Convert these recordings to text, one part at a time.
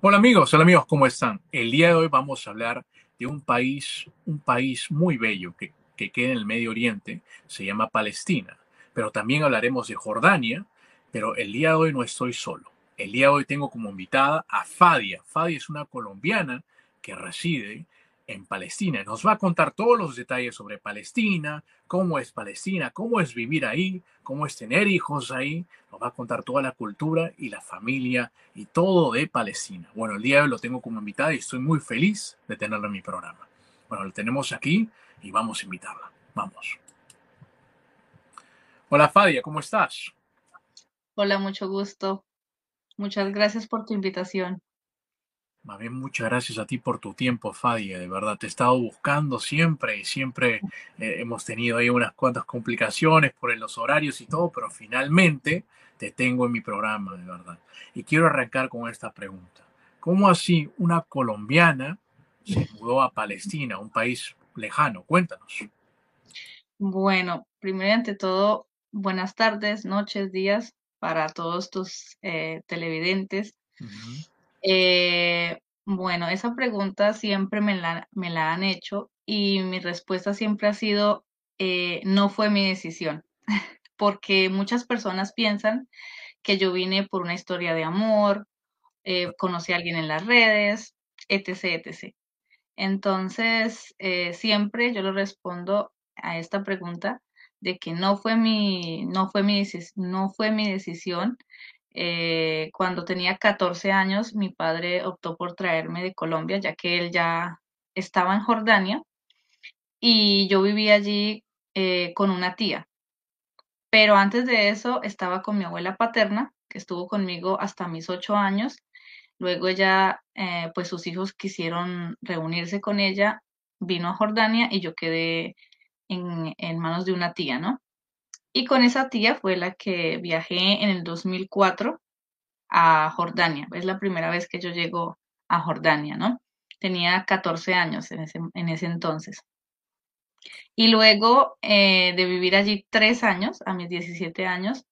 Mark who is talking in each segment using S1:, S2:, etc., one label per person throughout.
S1: Hola amigos, hola amigos, ¿cómo están? El día de hoy vamos a hablar de un país, un país muy bello que, que queda en el Medio Oriente, se llama Palestina. Pero también hablaremos de Jordania, pero el día de hoy no estoy solo. El día de hoy tengo como invitada a Fadia. Fadia es una colombiana que reside en Palestina. Nos va a contar todos los detalles sobre Palestina, cómo es Palestina, cómo es vivir ahí, cómo es tener hijos ahí. Nos va a contar toda la cultura y la familia y todo de Palestina. Bueno, el día de hoy lo tengo como invitada y estoy muy feliz de tenerla en mi programa. Bueno, lo tenemos aquí y vamos a invitarla. Vamos. Hola Fadia, ¿cómo estás?
S2: Hola, mucho gusto. Muchas gracias por tu invitación.
S1: Más bien, muchas gracias a ti por tu tiempo, Fadia. De verdad, te he estado buscando siempre y siempre eh, hemos tenido ahí unas cuantas complicaciones por los horarios y todo, pero finalmente te tengo en mi programa, de verdad. Y quiero arrancar con esta pregunta. ¿Cómo así una colombiana se mudó a Palestina, un país lejano? Cuéntanos.
S2: Bueno, primero y ante todo, buenas tardes, noches, días para todos tus eh, televidentes. Eh, bueno, esa pregunta siempre me la, me la han hecho y mi respuesta siempre ha sido, eh, no fue mi decisión, porque muchas personas piensan que yo vine por una historia de amor, eh, conocí a alguien en las redes, etc., etc. Entonces, siempre yo le respondo a esta pregunta de que no fue mi, no fue mi, no fue mi decisión. Eh, cuando tenía 14 años, mi padre optó por traerme de Colombia, ya que él ya estaba en Jordania y yo vivía allí eh, con una tía. Pero antes de eso estaba con mi abuela paterna, que estuvo conmigo hasta mis ocho años. Luego ella, eh, pues sus hijos quisieron reunirse con ella, vino a Jordania y yo quedé en, en manos de una tía, ¿no? Y con esa tía fue la que viajé en el 2004 a Jordania. Es la primera vez que yo llego a Jordania, ¿no? Tenía 14 años en ese, en ese entonces. Y luego eh, de vivir allí tres años, a mis 17 años,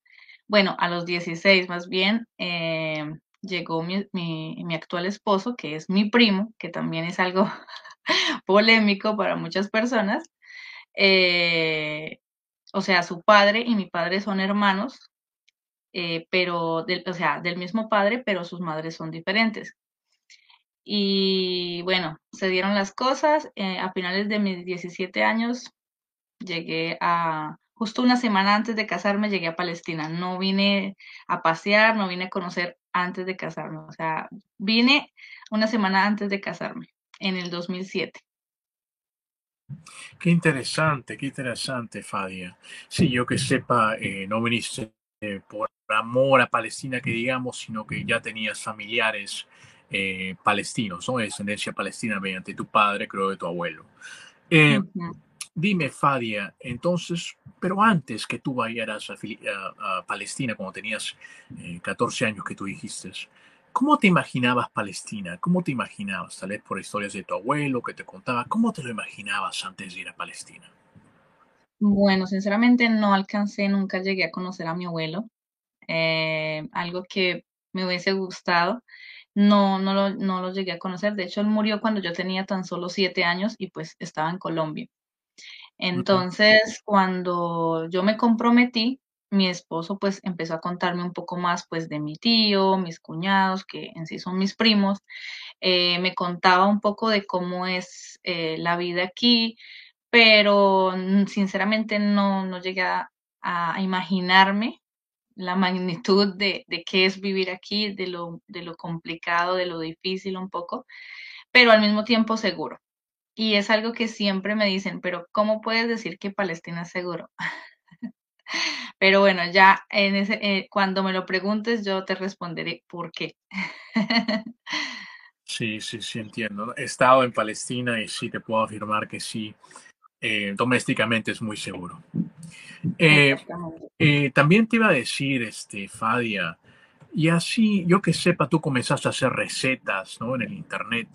S2: bueno, a los 16 más bien, eh, llegó mi, mi, mi actual esposo, que es mi primo, que también es algo polémico para muchas personas. Eh, o sea, su padre y mi padre son hermanos, eh, pero, del, o sea, del mismo padre, pero sus madres son diferentes. Y bueno, se dieron las cosas. eh, a finales de mis 17 años llegué a, justo una semana antes de casarme, llegué a Palestina. No vine a pasear, no vine a conocer antes de casarme. O sea, vine una semana antes de casarme, en el 2007.
S1: Qué interesante, qué interesante, Fadia. Sí, yo que sepa, eh, no viniste eh, por amor a Palestina, que digamos, sino que ya tenías familiares eh, palestinos, ¿no? De descendencia palestina mediante tu padre, creo, de tu abuelo. Eh, dime, Fadia, entonces, pero antes que tú vayas a, Fili- a- a Palestina, cuando tenías eh, 14 años que tú dijiste, ¿cómo te imaginabas Palestina? ¿Cómo te imaginabas? Tal vez por historias de tu abuelo que te contaba, ¿cómo te lo imaginabas antes de ir a Palestina?
S2: Bueno, sinceramente no alcancé, nunca llegué a conocer a mi abuelo. eh, algo que me hubiese gustado. No, no lo, no lo llegué a conocer. De hecho, él murió cuando yo tenía tan solo siete años y pues estaba en Colombia. Entonces, cuando yo me comprometí, mi esposo pues empezó a contarme un poco más pues de mi tío, mis cuñados, que en sí son mis primos. Eh, me contaba un poco de cómo es eh, la vida aquí, pero mm, sinceramente no, no llegué a, imaginarme la magnitud de, de qué es vivir aquí, de lo, de lo complicado, de lo difícil un poco, pero al mismo tiempo seguro. Y es algo que siempre me dicen, pero ¿cómo puedes decir que Palestina es seguro? Pero bueno, ya en ese, eh, cuando me lo preguntes, yo te responderé por qué.
S1: Sí, sí, sí, entiendo. He estado en Palestina y sí te puedo afirmar que sí, eh, domésticamente es muy seguro. Eh, eh, también te iba a decir, este, Fadia, y así, yo que sepa, tú comenzaste a hacer recetas, ¿no? En el internet.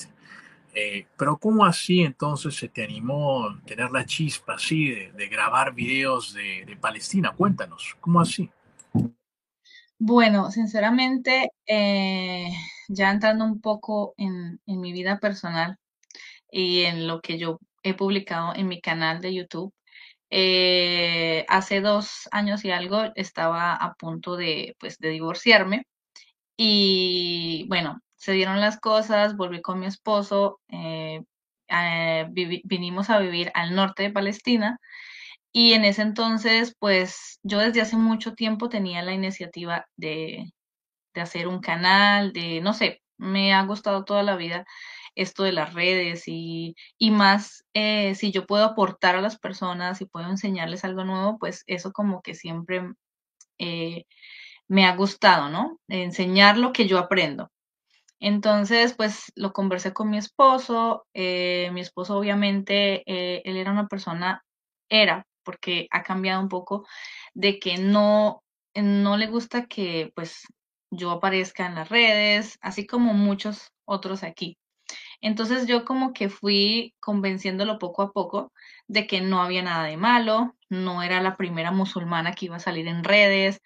S1: Eh, pero ¿cómo así entonces se te animó a tener la chispa así de, grabar videos de, Palestina? Cuéntanos, ¿cómo así?
S2: Bueno, sinceramente, eh, ya entrando un poco en, en mi vida personal y en lo que yo he publicado en mi canal de YouTube, eh, hace dos años y algo estaba a punto de, pues, de divorciarme y bueno, se dieron las cosas, volví con mi esposo, eh, eh, vinimos a vivir al norte de Palestina y en ese entonces, pues yo desde hace mucho tiempo tenía la iniciativa de, de hacer un canal, de, no sé, me ha gustado toda la vida esto de las redes y, y más eh, si yo puedo aportar a las personas y puedo enseñarles algo nuevo, pues eso como que siempre eh, me ha gustado, ¿no? Enseñar lo que yo aprendo. Entonces, pues lo conversé con mi esposo. eh, mi esposo, obviamente, eh, él era una persona, era, porque ha cambiado un poco, de que no, no le gusta que pues yo aparezca en las redes, así como muchos otros aquí. Entonces yo como que fui convenciéndolo poco a poco de que no había nada de malo, no era la primera musulmana que iba a salir en redes,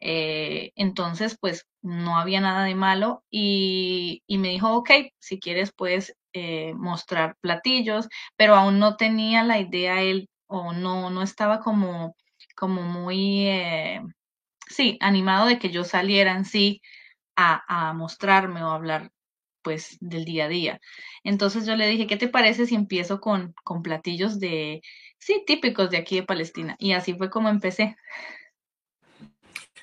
S2: eh, entonces, pues no había nada de malo y, me dijo, ok, si quieres puedes eh, mostrar platillos, pero aún no tenía la idea él o no, no estaba como, como muy, eh, sí, animado de que yo saliera en sí a, a mostrarme o hablar pues del día a día. Entonces yo le dije, ¿qué te parece si empiezo con, con platillos de, sí, típicos de aquí de Palestina? Y así fue como empecé.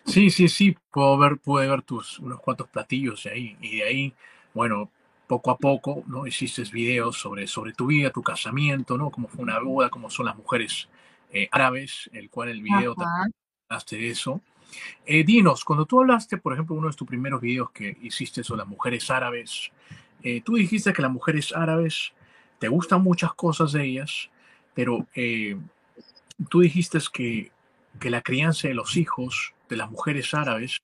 S1: Sí, sí, sí, puedo ver, pude ver tus unos cuantos platillos de ahí. Y de ahí, bueno, poco a poco, ¿no? Hiciste videos sobre, sobre tu vida, tu casamiento, ¿no? Cómo fue una boda, cómo son las mujeres eh, árabes, el cual el video también hablaste de eso. Eh, dinos, cuando tú hablaste, por ejemplo, uno de tus primeros videos que hiciste sobre las mujeres árabes, eh, tú dijiste que las mujeres árabes te gustan muchas cosas de ellas, pero eh, tú dijiste que, que la crianza de los hijos de las mujeres árabes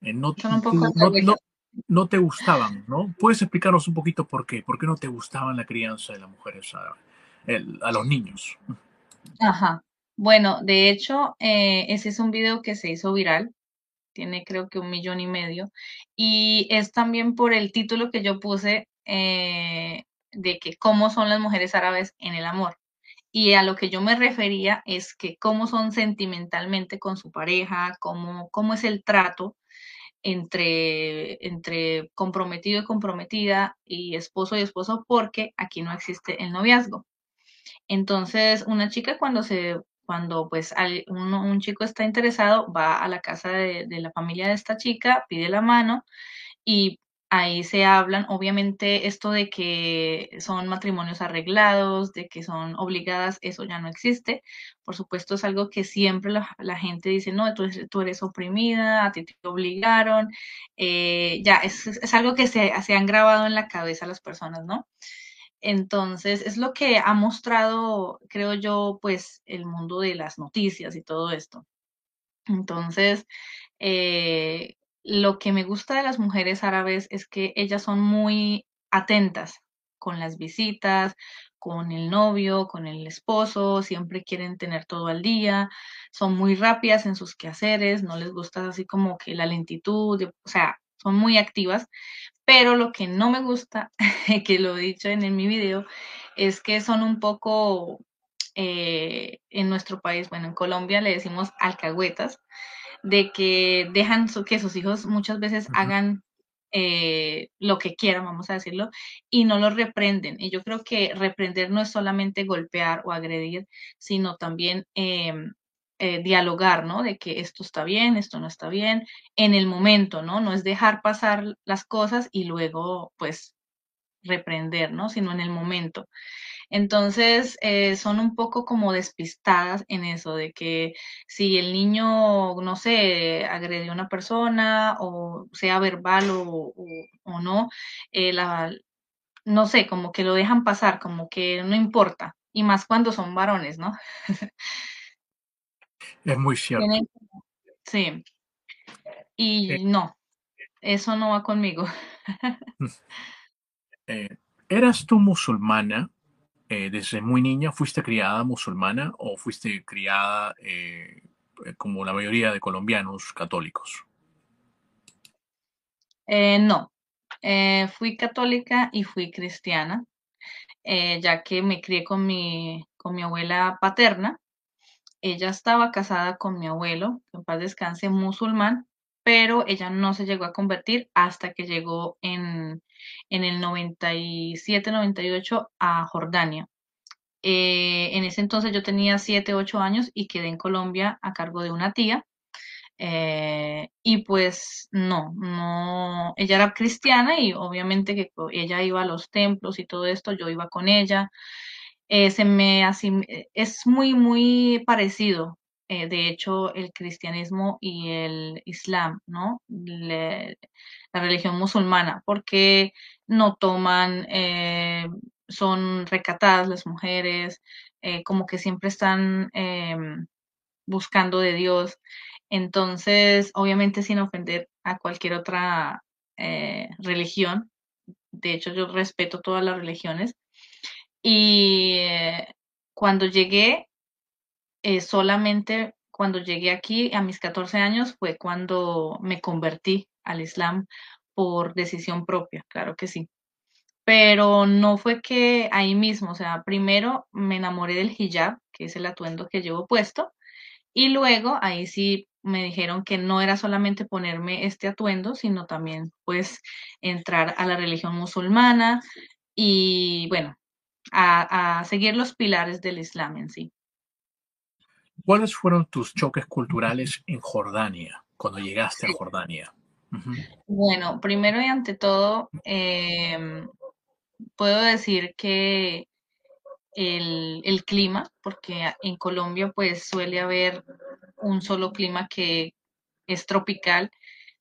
S1: eh, no, no, no, no te gustaban, ¿no? ¿Puedes explicarnos un poquito por qué? ¿Por qué no te gustaban la crianza de las mujeres árabes? El- a los niños.
S2: Ajá. Bueno, de hecho, eh, ese es un video que se hizo viral, tiene creo que un millón y medio, y es también por el título que yo puse eh, de que cómo son las mujeres árabes en el amor. Y a lo que yo me refería es que cómo son sentimentalmente con su pareja, cómo, cómo es el trato entre, entre comprometido y comprometida y esposo y esposo, porque aquí no existe el noviazgo. Entonces, una chica cuando se, cuando pues un chico está interesado, va a la casa de la familia de esta chica, pide la mano y ahí se hablan, obviamente esto de que son matrimonios arreglados, de que son obligadas, eso ya no existe. Por supuesto, es algo que siempre la, gente dice, no, tú tú eres oprimida, a ti te obligaron. Eh, ya, es, es algo que se, se han grabado en la cabeza las personas, ¿no? Entonces, es lo que ha mostrado, creo yo, pues el mundo de las noticias y todo esto. Entonces, eh, lo que me gusta de las mujeres árabes es que ellas son muy atentas con las visitas, con el novio, con el esposo, siempre quieren tener todo al día, son muy rápidas en sus quehaceres, no les gusta así como que la lentitud, o sea, son muy activas pero lo que no me gusta, que lo he dicho en, en mi video, es que son un poco, eh, en nuestro país, bueno, en Colombia le decimos alcahuetas, de que dejan su- que sus hijos muchas veces hagan eh, lo que quieran, vamos a decirlo, y no los reprenden. Y yo creo que reprender no es solamente golpear o agredir, sino también em, eh, dialogar, ¿no? De que esto está bien, esto no está bien, en el momento, ¿no? No es dejar pasar las cosas y luego, pues, reprender, ¿no? Sino en el momento. Entonces, eh, son un poco como despistadas en eso, de que si el niño, no sé, agredió a una persona, o sea verbal o, o, no, eh, la, no sé, como que lo dejan pasar, como que no importa, y más cuando son varones, ¿no?
S1: Es muy cierto.
S2: Sí. Y no, eso no va conmigo.
S1: Eh, ¿Eras tú musulmana eh, desde muy niña? ¿Fuiste criada musulmana o fuiste criada eh, como la mayoría de colombianos católicos?
S2: no, fui católica y fui cristiana, ya que me crié con mi, con mi abuela paterna. Ella estaba casada con mi abuelo, en paz descanse, musulmán, pero ella no se llegó a convertir hasta que llegó en, el 97-98 a Jordania. Eh, en ese entonces yo tenía 7, 8 años y quedé en Colombia a cargo de una tía. Eh, y pues no, no, ella era cristiana y obviamente que ella iba a los templos y todo esto, yo iba con ella. Eh, se me es muy, muy parecido eh, de hecho, el cristianismo y el islam, ¿no? la religión musulmana, porque no toman, eh, son recatadas las mujeres, eh, como que siempre están em, buscando de Dios. Entonces, obviamente sin ofender a cualquier otra religión, de hecho yo respeto todas las religiones, y cuando llegué eh, solamente cuando llegué aquí a mis 14 años fue cuando me convertí al Islam por decisión propia, claro que sí. Pero no fue que ahí mismo, o sea, primero me enamoré del hijab, que es el atuendo que llevo puesto, y luego ahí sí me dijeron que no era solamente ponerme este atuendo, sino también pues entrar a la religión musulmana y bueno, a seguir los pilares del Islam en sí.
S1: ¿Cuáles fueron tus choques culturales en Jordania, cuando llegaste a Jordania?
S2: Bueno, primero y ante todo, em, puedo decir que el, clima, porque en Colombia pues suele haber un solo clima que es tropical,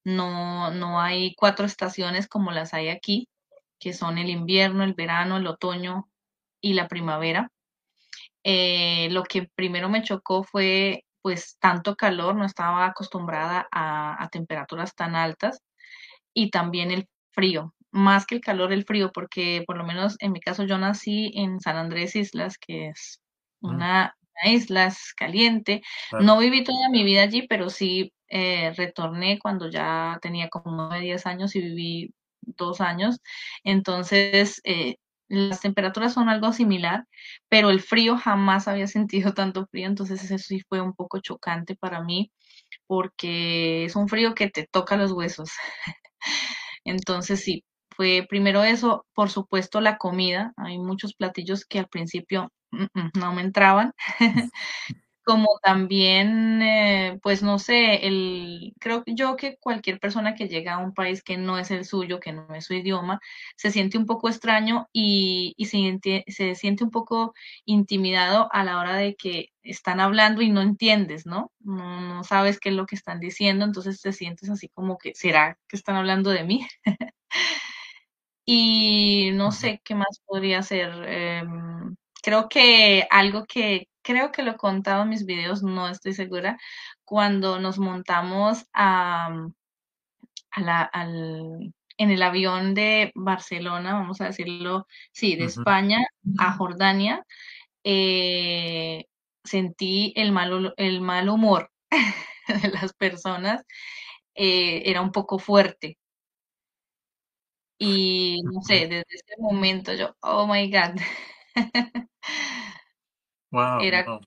S2: no, no hay cuatro estaciones como las hay aquí, que son el invierno, el verano, el otoño y la primavera. Eh, lo que primero me chocó fue pues tanto calor, no estaba acostumbrada a, temperaturas tan altas y también el frío, más que el calor, el frío, porque por lo menos en mi caso yo nací en San Andrés Islas, que es una, isla, es caliente. No viví toda mi vida allí, pero sí eh, retorné cuando ya tenía como 9, 10 años y viví dos años. Entonces, eh, las temperaturas son algo similar, pero el frío jamás había sentido tanto frío, entonces eso sí fue un poco chocante para mí, porque es un frío que te toca los huesos. entonces sí, fue primero eso, por supuesto la comida, hay muchos platillos que al principio mm, mm, no me entraban. como también, eh, pues no sé, el, creo yo que cualquier persona que llega a un país que no es el suyo, que no es su idioma, se siente un poco extraño y, y se, se, siente un poco intimidado a la hora de que están hablando y no entiendes, ¿no? ¿no? No sabes qué es lo que están diciendo, entonces te sientes así como que, ¿será que están hablando de mí? y no sé qué más podría ser. Em, creo que algo que creo que lo he contado en mis videos, no estoy segura, cuando nos montamos a, al, en el avión de Barcelona, vamos a decirlo, sí, de España a Jordania, eh, sentí el mal, el mal humor de las personas, eh, era un poco fuerte. Y no sé, desde ese momento yo, oh my God. era,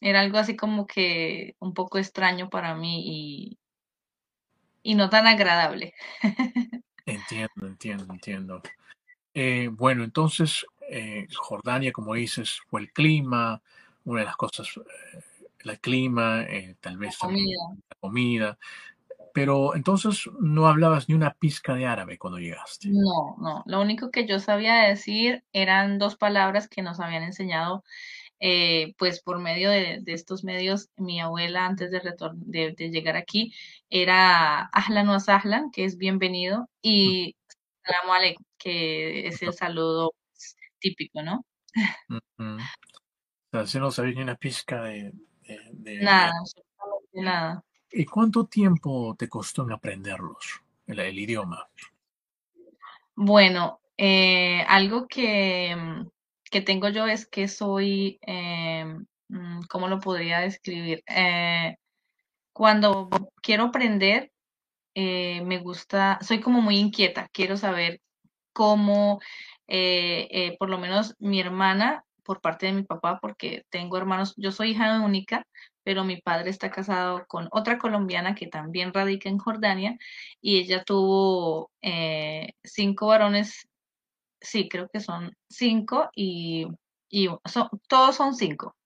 S2: era algo así como que un poco extraño para mí y, y no tan agradable.
S1: entiendo, entiendo, entiendo. Eh, bueno, entonces, eh, Jordania, como dices, fue el clima, una de las cosas, eh, el clima, tal vez la comida. Pero entonces no hablabas ni una pizca de árabe cuando llegaste.
S2: No, no. Lo único que yo sabía decir eran dos palabras que nos habían enseñado, eh, pues por medio de, de estos medios, mi abuela antes de, de, de llegar aquí era Ahlan wa sahlan, que es bienvenido, y Salamu alaikum, que es el saludo típico, ¿no?
S1: O sea, si no sabías ni una pizca de-
S2: Nada, absolutamente nada.
S1: ¿Y cuánto tiempo te costó en aprenderlos, el, idioma?
S2: Bueno, eh, algo que, que tengo yo es que soy, eh, mm, ¿cómo lo podría describir? Eh, cuando quiero aprender, eh, me gusta, soy como muy inquieta, quiero saber cómo, por lo menos mi hermana, por parte de mi papá, porque tengo hermanos, yo soy hija única, pero mi padre está casado con otra colombiana que también radica en Jordania y ella tuvo eh, cinco varones, sí, creo que son cinco y, y son, todos son cinco.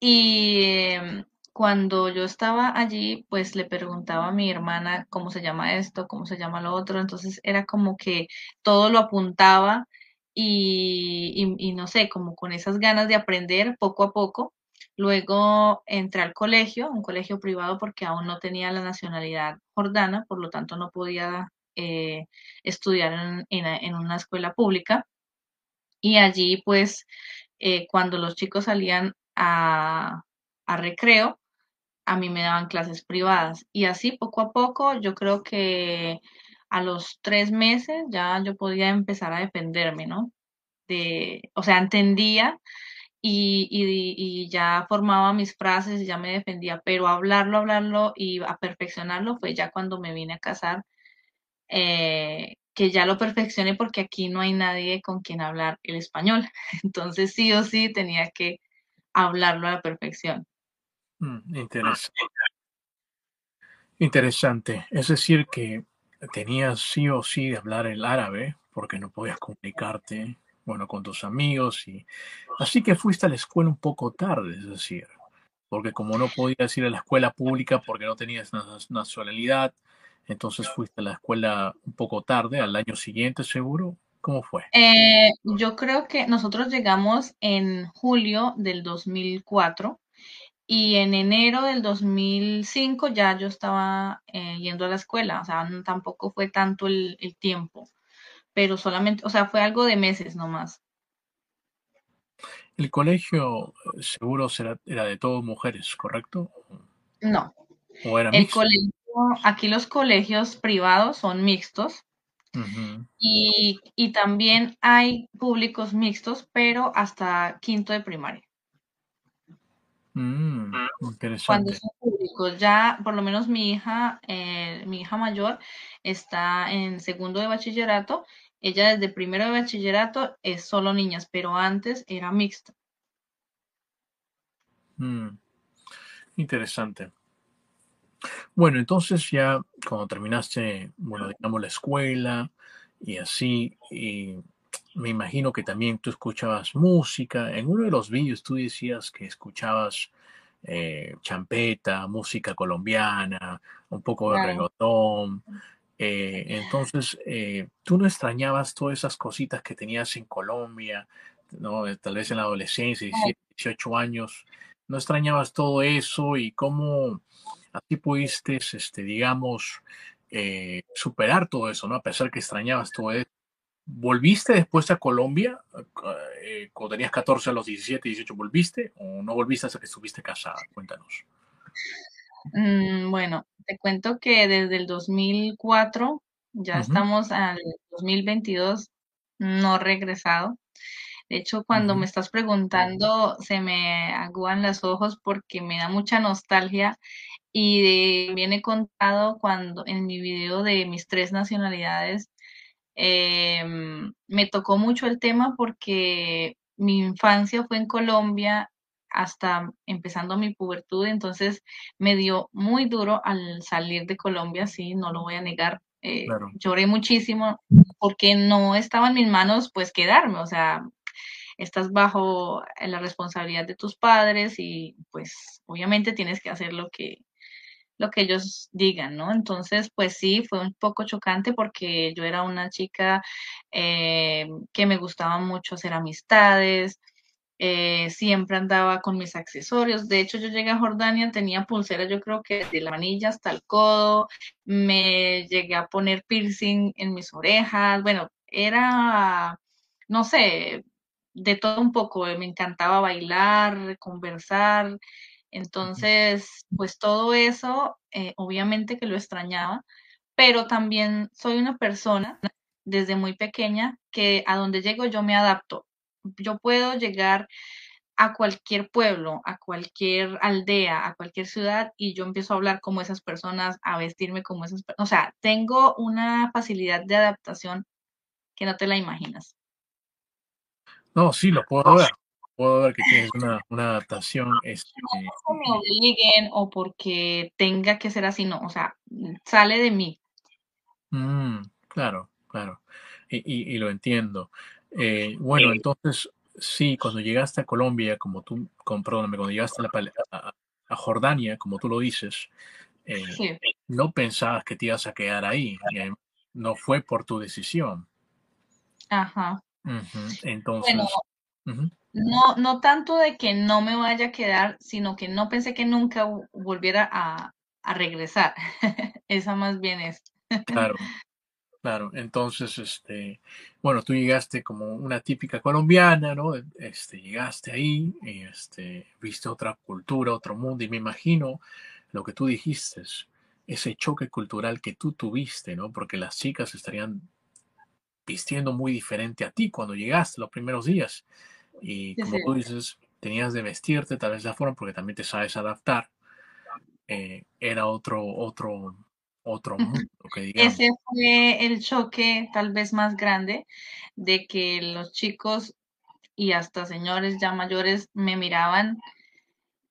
S2: Y em, cuando yo estaba allí, pues le preguntaba a mi hermana cómo se llama esto, cómo se llama lo otro. Entonces era como que todo lo apuntaba y, y, y no sé, como con esas ganas de aprender poco a poco. Luego entré al colegio, un colegio privado porque aún no tenía la nacionalidad jordana, por lo tanto no podía eh, estudiar en, en, una escuela pública. Y allí pues eh, cuando los chicos salían a, a recreo, a mí me daban clases privadas. Y así poco a poco, yo creo que a los tres meses ya yo podía empezar a defenderme, ¿no? De, o sea, entendía y, y, ya formaba mis frases y ya me defendía, pero hablarlo, hablarlo y a perfeccionarlo fue ya cuando me vine a casar, eh, que ya lo perfeccioné porque aquí no hay nadie con quien hablar el español. Entonces sí o sí tenía que hablarlo a la perfección.
S1: Mm, interesante. Interesante. Es decir, que tenías sí o sí de hablar el árabe porque no podías comunicarte, bueno, con tus amigos y así que fuiste a la escuela un poco tarde, es decir, porque como no podías ir a la escuela pública porque no tenías na- nacionalidad, entonces fuiste a la escuela un poco tarde, al año siguiente seguro. ¿Cómo fue?
S2: Eh, yo creo que nosotros llegamos en julio del 2004 y en enero del 2005 ya yo estaba eh, yendo a la escuela, o sea, tampoco fue tanto el tiempo, pero solamente, o sea, fue algo de meses nomás.
S1: El colegio eh, seguro será, era de todas mujeres, ¿correcto?
S2: No,
S1: ¿O era
S2: el colegio, aquí los colegios privados son mixtos y, y también hay públicos mixtos, pero hasta quinto de primaria.
S1: Mm,
S2: Cuando
S1: interesante.
S2: son públicos, ya por lo menos mi hija, eh, mi hija mayor está en segundo de bachillerato. Ella desde primero de bachillerato es solo niñas, pero antes era mixto.
S1: Mm, interesante. Bueno, entonces ya cuando terminaste, bueno, digamos la escuela y así, y me imagino que también tú escuchabas música. En uno de los vídeos tú decías que escuchabas eh, champeta, música colombiana, un poco de
S2: Claro.
S1: reggaetón. Eh, entonces, eh, ¿tú no extrañabas todas esas cositas que tenías en Colombia, ¿no? Tal vez en la adolescencia, 17, 18 años, ¿no extrañabas todo eso y cómo así pudiste, este, digamos, superar todo eso, ¿no? A pesar que extrañabas todo eso. ¿Volviste después a Colombia eh, cuando tenías 14 a los 17, 18? ¿Volviste o no volviste hasta que estuviste casada? Cuéntanos.
S2: Mm, bueno, te cuento que desde el 2004, ya
S1: Ujú.
S2: estamos al 2022, no regresado. De hecho, cuando me estás preguntando, se me aguan los ojos porque me da mucha nostalgia y de- también he contado cuando en mi video de mis tres nacionalidades, em, me tocó mucho el tema porque mi infancia fue en Colombia hasta empezando mi pubertud, entonces me dio muy duro al salir de Colombia, sí, no lo voy a negar. eh,
S1: Claro.
S2: lloré muchísimo porque no estaba en mis manos pues quedarme, o sea, estás bajo la responsabilidad de tus padres y pues obviamente tienes que hacer lo que lo que ellos digan, ¿no? Entonces, pues sí, fue un poco chocante porque yo era una chica eh, que me gustaba mucho hacer amistades, eh, siempre andaba con mis accesorios. De hecho, yo llegué a Jordania, tenía pulseras, yo creo que de la manilla hasta el codo, me llegué a poner piercing en mis orejas, bueno, era, no sé, de todo un poco, me encantaba bailar, conversar, entonces, pues todo eso, eh, obviamente que lo extrañaba, pero también soy una persona desde muy pequeña que a donde llego yo me adapto. Yo puedo llegar a cualquier pueblo, a cualquier aldea, a cualquier ciudad y yo empiezo a hablar como esas personas, a vestirme como esas personas. O sea, tengo una facilidad de adaptación que no te la imaginas.
S1: No, sí, lo puedo ver. Puedo ver que tienes una, una adaptación. Este...
S2: No me obliguen o porque tenga que ser así, no. O sea, sale de mí.
S1: Mm, claro, claro. Y, y, y lo entiendo. Eh, bueno, entonces, sí, cuando llegaste a Colombia, como tú, con, perdóname, cuando llegaste a, la, a, a, Jordania, como tú lo dices, eh,
S2: Sí.
S1: no pensabas que te ibas a quedar ahí. no fue por tu decisión.
S2: Ajá. Bueno,
S1: Entonces, ujú,
S2: no, no tanto de que no me vaya a quedar, sino que no pensé que nunca vo- volviera a, regresar. Esa más bien es.
S1: claro, claro. Entonces, este, bueno, tú llegaste como una típica colombiana, ¿no? Este, llegaste ahí, este, viste otra cultura, otro mundo, y me imagino lo que tú dijiste, ese choque cultural que tú tuviste, ¿no? Porque las chicas estarían vistiendo muy diferente a ti cuando llegaste los primeros días. Y como
S2: sí.
S1: tú dices, tenías de vestirte tal vez de la forma porque también te sabes adaptar. eh, era otro, otro, otro mundo, que.
S2: Ese fue el choque tal vez más grande de que los chicos y hasta señores ya mayores me miraban,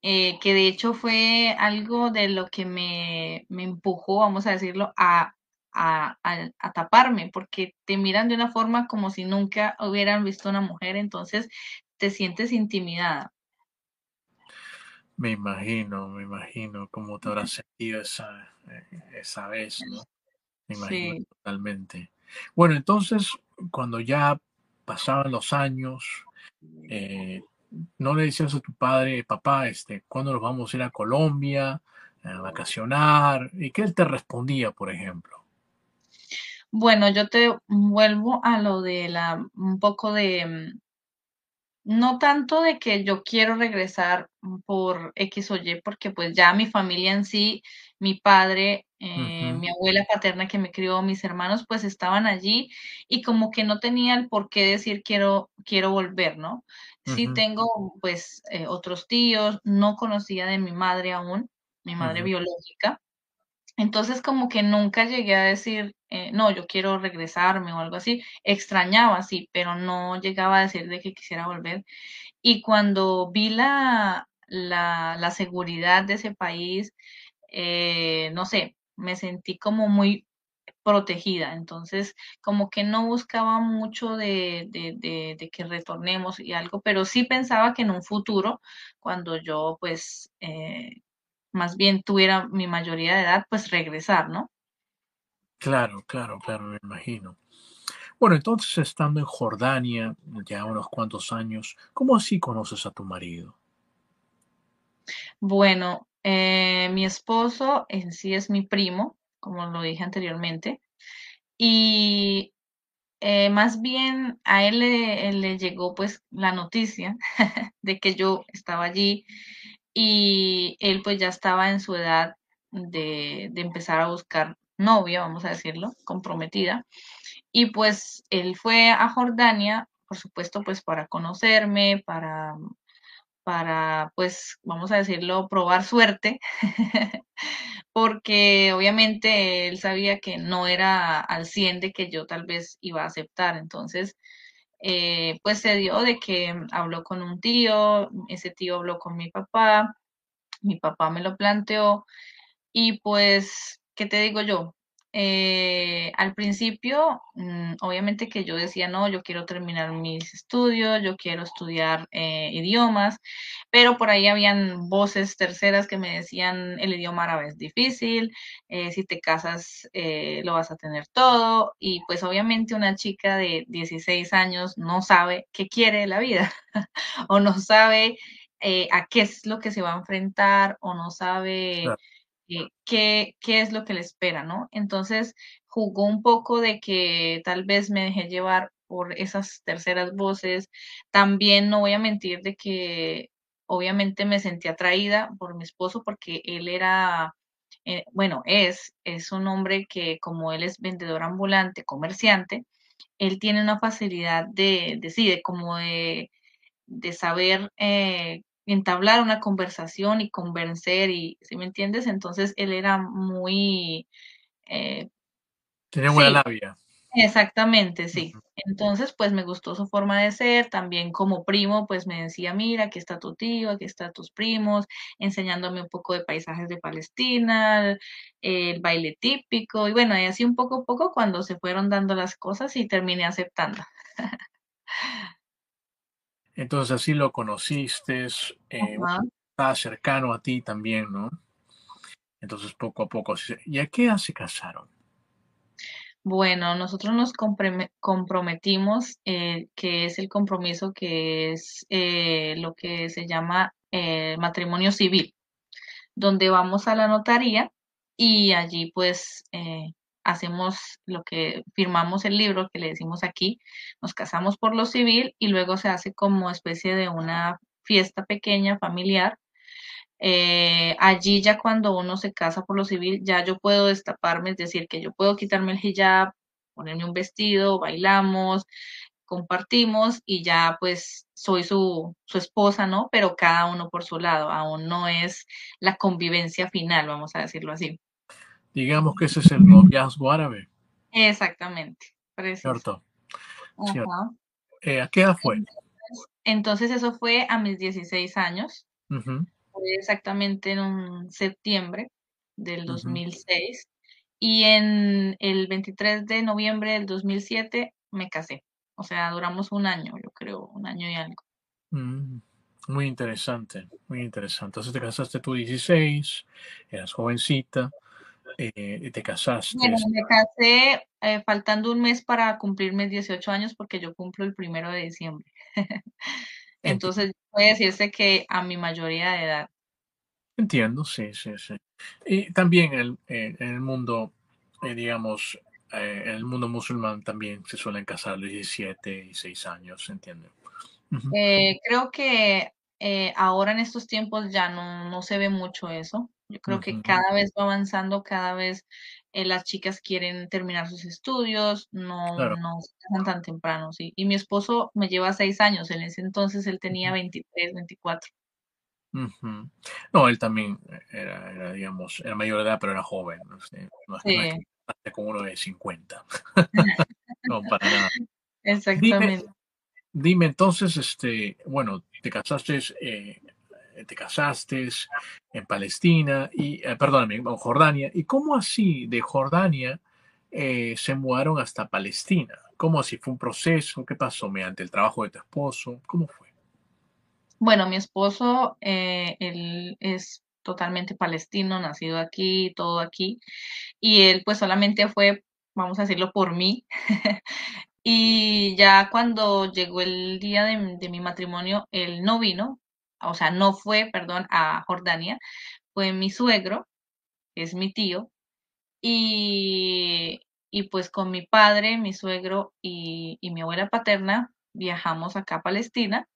S2: eh, que de hecho fue algo de lo que me, me empujó, vamos a decirlo, a, a, a, a taparme, porque te miran de una forma como si nunca hubieran visto una mujer, entonces te sientes intimidada.
S1: Me imagino, me imagino cómo te habrás sentido esa, eh, esa vez, ¿no? Me imagino
S2: Sí.
S1: totalmente. Bueno, entonces, cuando ya pasaban los años, eh, no le decías a tu padre, papá, este, ¿cuándo nos vamos a ir a Colombia a vacacionar? ¿Y qué él te respondía, por ejemplo?
S2: Bueno, yo te vuelvo a lo de la, un poco de, mm, no tanto de que yo quiero regresar por X o Y, porque pues ya mi familia en sí, mi padre, eh, mi abuela paterna que me crió, mis hermanos, pues estaban allí y como que no tenía el por qué decir quiero, quiero volver, ¿no? Sí tengo pues eh, otros tíos, no conocía de mi madre aún, mi madre biológica. Entonces como que nunca llegué a decir, eh, no, yo quiero regresarme o algo así. Extrañaba, sí, pero no llegaba a decir de que quisiera volver. Y cuando vi la, la, seguridad de ese país, eh, no sé, me sentí como muy protegida. Entonces, como que no buscaba mucho de, de que retornemos y algo, pero sí pensaba que en un futuro, cuando yo pues eh, más bien tuviera mi mayoría de edad, pues regresar, ¿no?
S1: Claro, claro, claro, me imagino. Bueno, entonces estando en Jordania ya unos cuantos años, ¿cómo así conoces a tu marido?
S2: Bueno, eh, mi esposo en sí es mi primo, como lo dije anteriormente, y eh, más bien a él le, él le llegó pues la noticia de que yo estaba allí y él pues ya estaba en su edad de, de empezar a buscar novia, vamos a decirlo, comprometida. Y pues él fue a Jordania, por supuesto, pues para conocerme, para, para pues, vamos a decirlo, probar suerte, porque obviamente él sabía que no era al 100 de que yo tal vez iba a aceptar. Entonces, eh, pues se dio de que habló con un tío, ese tío habló con mi papá, mi papá me lo planteó y pues, ¿qué te digo yo? Eh, al principio, mm, obviamente que yo decía, no, yo quiero terminar mis estudios, yo quiero estudiar eh, idiomas, pero por ahí habían voces terceras que me decían, el idioma árabe es difícil, eh, si te casas lo vas a tener todo, y pues obviamente una chica de 16 años no sabe qué quiere de la vida, o no sabe a qué es lo que se va a enfrentar, o no sabe qué, qué es lo que le espera, ¿no? Entonces jugó un poco de que tal vez me dejé llevar por esas terceras voces. También no voy a mentir de que obviamente me sentí atraída por mi esposo porque él era, eh, bueno, es, es un hombre que como él es vendedor ambulante, comerciante, él tiene una facilidad de, de sí, de como de, de saber eh, entablar una conversación y convencer y, si me entiendes? Entonces él era muy...
S1: Eh, Tenía buena labia.
S2: Exactamente, sí. Entonces, pues me gustó su forma de ser. También como primo, pues me decía, mira, aquí está tu tío, aquí están tus primos, enseñándome un poco de paisajes de Palestina, el baile típico. Y bueno, y así un poco a poco cuando se fueron dando las cosas y terminé aceptando.
S1: Entonces así lo conociste, eh, estaba cercano a ti también, ¿no? Entonces poco a poco. ¿Y a qué edad se casaron?
S2: Bueno, nosotros nos comprometimos, eh, que es el compromiso que es eh, lo que se llama matrimonio civil, donde vamos a la notaría y allí pues hacemos lo que firmamos el libro que le decimos aquí, nos casamos por lo civil y luego se hace como especie de una fiesta pequeña familiar. Eh, allí ya cuando uno se casa por lo civil, ya yo puedo destaparme, es decir, que yo puedo quitarme el hijab, ponerme un vestido, bailamos, compartimos y ya pues soy su, su esposa, ¿no? Pero cada uno por su lado, aún no es la convivencia final, vamos a decirlo así.
S1: Digamos que ese es el noviazgo árabe.
S2: Exactamente.
S1: Cierto. Eh, ¿A qué edad fue?
S2: Entonces eso fue a mis 16 años. Fue exactamente en un septiembre del 2006. Y en el 23 de noviembre del 2007 me casé. O sea, duramos un año, yo creo, un año y algo.
S1: Mm, muy interesante, muy interesante. Entonces te casaste tú 16, eras jovencita, eh, te casaste.
S2: Bueno, me casé eh, faltando un mes para cumplir mis 18 años porque yo cumplo el primero de diciembre. Entonces, puede decirse que a mi mayoría de edad.
S1: Entiendo, sí, sí, sí. Y también en el, en el mundo, eh, digamos, en el mundo musulmán también se suelen casar los 17 y 6 años, ¿entiende?
S2: creo que ahora en estos tiempos ya no, no se ve mucho eso. Yo creo que cada vez va avanzando, cada vez eh, las chicas quieren terminar sus estudios, no, no se casan tan temprano, ¿sí? Y mi esposo me lleva seis años, en ese entonces él tenía 23, 24.
S1: No, él también era, digamos, era mayor de edad, pero era joven, no, sé, no, es como uno de 50. no, para nada.
S2: Exactamente.
S1: Dime, entonces, este, bueno, te casaste eh, eh, te casaste en Palestina, y, eh, perdóname, en Jordania. ¿Y cómo así de Jordania eh, se mudaron hasta Palestina? ¿Cómo así fue un proceso? ¿Qué pasó mediante el trabajo de tu esposo? ¿Cómo fue?
S2: Bueno, mi esposo, él es totalmente palestino, nacido aquí, todo aquí, y él pues solamente fue, vamos a decirlo, por mí. y ya cuando llegó el día de mi matrimonio, él no vino, o sea, no fue, perdón, a Jordania, fue mi suegro, que es mi tío, y, y pues con mi padre, mi suegro y, y, mi abuela paterna viajamos acá a Palestina,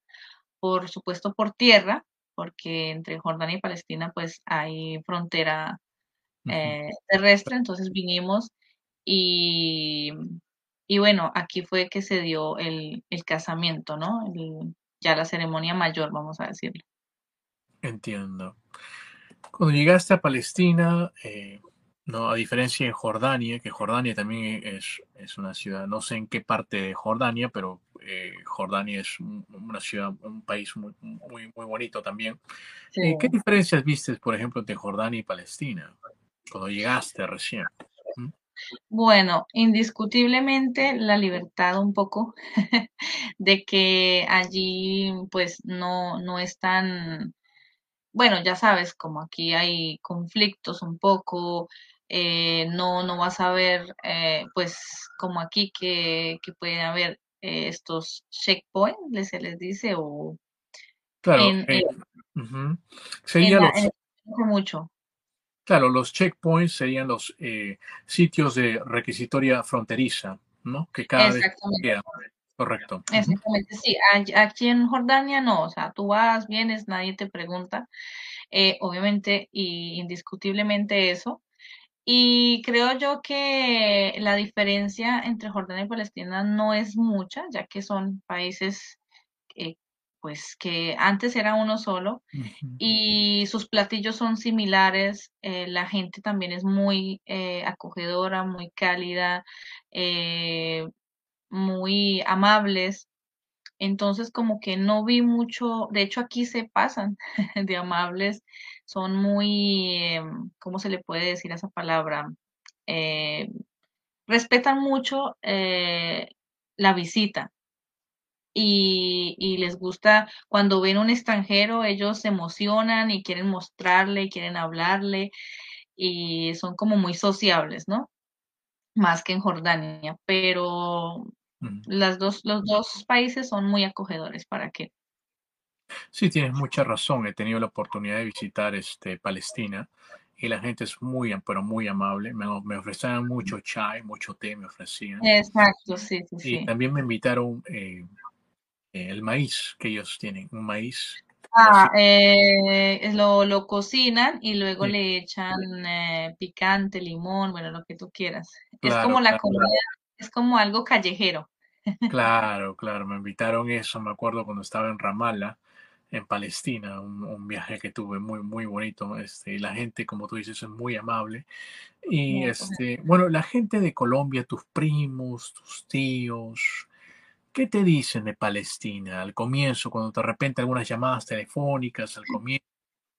S2: por supuesto por tierra, porque entre Jordania y Palestina pues hay frontera eh, terrestre, entonces vinimos y, y bueno, aquí fue que se dio el, el casamiento, ¿no? El, ya la ceremonia mayor, vamos a decirlo.
S1: Entiendo. Cuando llegaste a Palestina, eh, no, a diferencia de Jordania, que Jordania también es, es, una ciudad, no sé en qué parte de Jordania, pero eh, Jordania es una ciudad, un país muy, muy, muy bonito también. ¿Qué diferencias viste, por ejemplo, entre Jordania y Palestina cuando llegaste recién?
S2: Bueno, indiscutiblemente la libertad un poco de que allí pues no, no es tan, bueno, ya sabes, como aquí hay conflictos un poco, eh, no, no vas a ver eh, pues como aquí que, que pueden haber eh, estos checkpoints, les- se les dice, o
S1: Claro,
S2: en, en
S1: los,
S2: el- mucho.
S1: Claro, los checkpoints serían los eh, sitios de requisitoria fronteriza, ¿no? Que cada vez queda. Correcto.
S2: Exactamente, sí. Aquí en Jordania no, o sea, tú vas, vienes, nadie te pregunta. Eh, obviamente y indiscutiblemente eso. Y creo yo que la diferencia entre Jordania y Palestina no es mucha, ya que son países eh, pues que antes era uno solo y sus platillos son similares. eh, la gente también es muy eh, acogedora, muy cálida, eh, muy amables. Entonces, como que no vi mucho, de hecho aquí se pasan de amables, son muy, ¿cómo se le puede decir a esa palabra? Respetan mucho la visita y, y les gusta cuando ven un extranjero, ellos se emocionan y quieren mostrarle, quieren hablarle y son como muy sociables, ¿no? Más que en Jordania, pero las dos, los dos países son muy acogedores para que
S1: Sí, tienes mucha razón. He tenido la oportunidad de visitar este, Palestina y la gente es muy, pero muy amable. Me, me ofrecían mucho chai, mucho té, me ofrecían.
S2: Exacto, sí, sí,
S1: Y
S2: sí.
S1: también me invitaron eh, el maíz que ellos tienen, un maíz
S2: Ah, eh, lo, lo cocinan y luego
S1: Sí,
S2: le echan eh, picante, limón, bueno, lo que tú quieras. Es como la
S1: claro,
S2: comida, es como algo callejero.
S1: claro, claro. Me invitaron eso, me acuerdo cuando estaba en Ramallah, en Palestina, un, un viaje que tuve muy, muy bonito. Este, y la gente, como tú dices, es muy amable. Y
S2: Muy
S1: este, bueno, la gente de Colombia, tus primos, tus tíos, ¿qué te dicen de Palestina al comienzo, cuando de repente algunas llamadas telefónicas al comienzo,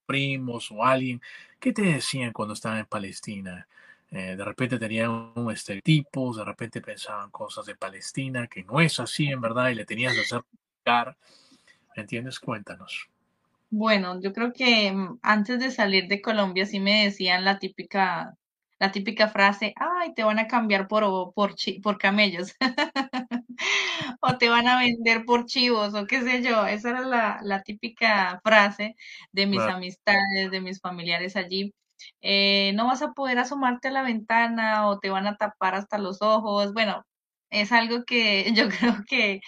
S1: primos o alguien, ¿qué te decían cuando estaban en Palestina? Eh, de repente tenían un estereotipos, de repente pensaban cosas de Palestina, que no es así en verdad y le tenías que hacer ¿me entiendes? Cuéntanos.
S2: Bueno, yo creo que mm, antes de salir de Colombia sí me decían la típica, la típica frase, ay, te van a cambiar por, por, por camellos. o te van a vender por chivos o qué sé yo. Esa era la, la típica frase de mis
S1: Claro,
S2: amistades, de mis familiares allí. Eh, no vas a poder asomarte a la ventana o te van a tapar hasta los ojos. Bueno, es algo que yo creo que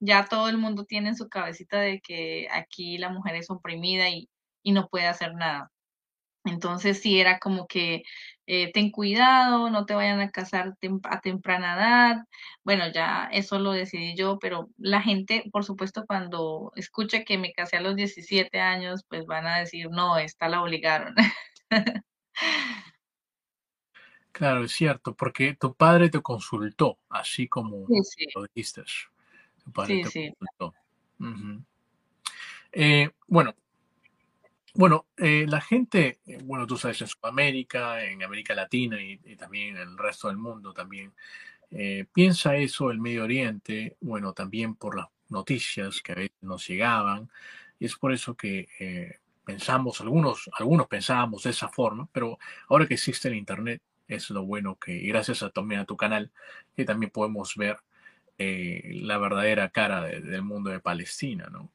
S2: ya todo el mundo tiene en su cabecita de que aquí la mujer es oprimida y, y no puede hacer nada. Entonces sí era como que eh, ten cuidado, no te vayan a casar tem- a temprana edad. Bueno, ya eso lo decidí yo, pero la gente, por supuesto, cuando escucha que me casé a los 17 años, pues van a decir, no, esta la obligaron.
S1: claro, es cierto, porque tu padre te consultó, así como
S2: Sí, sí,
S1: lo dijiste. Tu padre
S2: sí,
S1: te
S2: sí.
S1: consultó. Eh, bueno, Bueno, eh, la gente, eh, bueno, tú sabes, en Sudamérica, en América Latina y, también en el resto del mundo también, eh, piensa eso el Medio Oriente, bueno, también por las noticias que a veces nos llegaban, y es por eso que eh, pensamos, algunos, algunos pensábamos de esa forma, pero ahora que existe el Internet, es lo bueno que, y gracias a, también a tu canal, que también podemos ver la verdadera cara de- del mundo de Palestina, ¿no?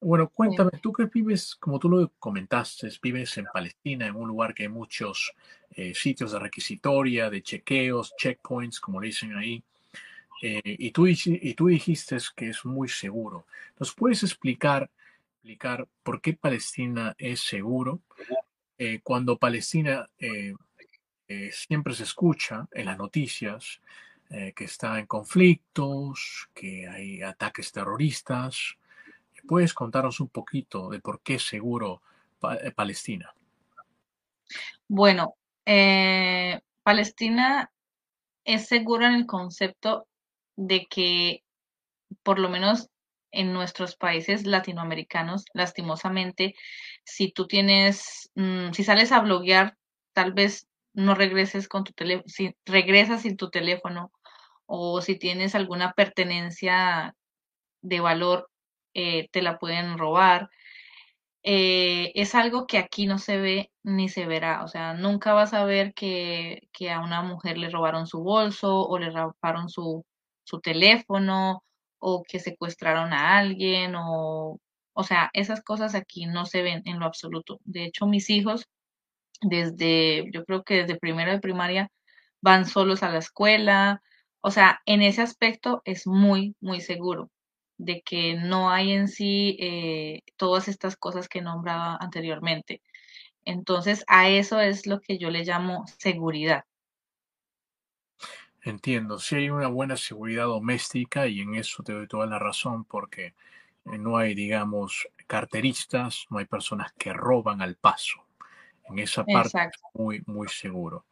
S1: Bueno, cuéntame, tú que vives, como tú lo comentaste, vives en Palestina, en un lugar que hay muchos eh, sitios de requisitoria, de chequeos, checkpoints, como le dicen ahí, eh, y, tú, dici- y tú dijiste que es muy seguro. ¿Nos puedes explicar, explicar por qué Palestina es seguro? Eh, cuando Palestina siempre se escucha en las noticias que está en conflictos, que hay ataques terroristas. ¿Puedes contarnos un poquito de por qué seguro eh, Palestina?
S2: Bueno, eh, Palestina es segura en el concepto de que por lo menos en nuestros países latinoamericanos, lastimosamente, si tú tienes, mm, si sales a bloguear, tal vez no regreses con tu teléfono, regresas sin tu teléfono o si tienes alguna pertenencia de valor, eh, te la pueden robar. Eh, es algo que aquí no se ve ni se verá. O sea, nunca vas a ver que, que a una mujer le robaron su bolso o le robaron su, su teléfono o que secuestraron a alguien o, o sea, esas cosas aquí no se ven en lo absoluto. De hecho, mis hijos, desde, yo creo que desde primero de primaria, van solos a la escuela. O sea, en ese aspecto es muy, muy seguro de que no hay en sí eh, todas estas cosas que nombraba anteriormente. Entonces, a eso es lo que yo le llamo seguridad.
S1: Entiendo, sí hay una buena seguridad doméstica y en eso te doy toda la razón porque eh, no hay, digamos, carteristas, no hay personas que roban al paso. En esa parte es muy, muy seguro.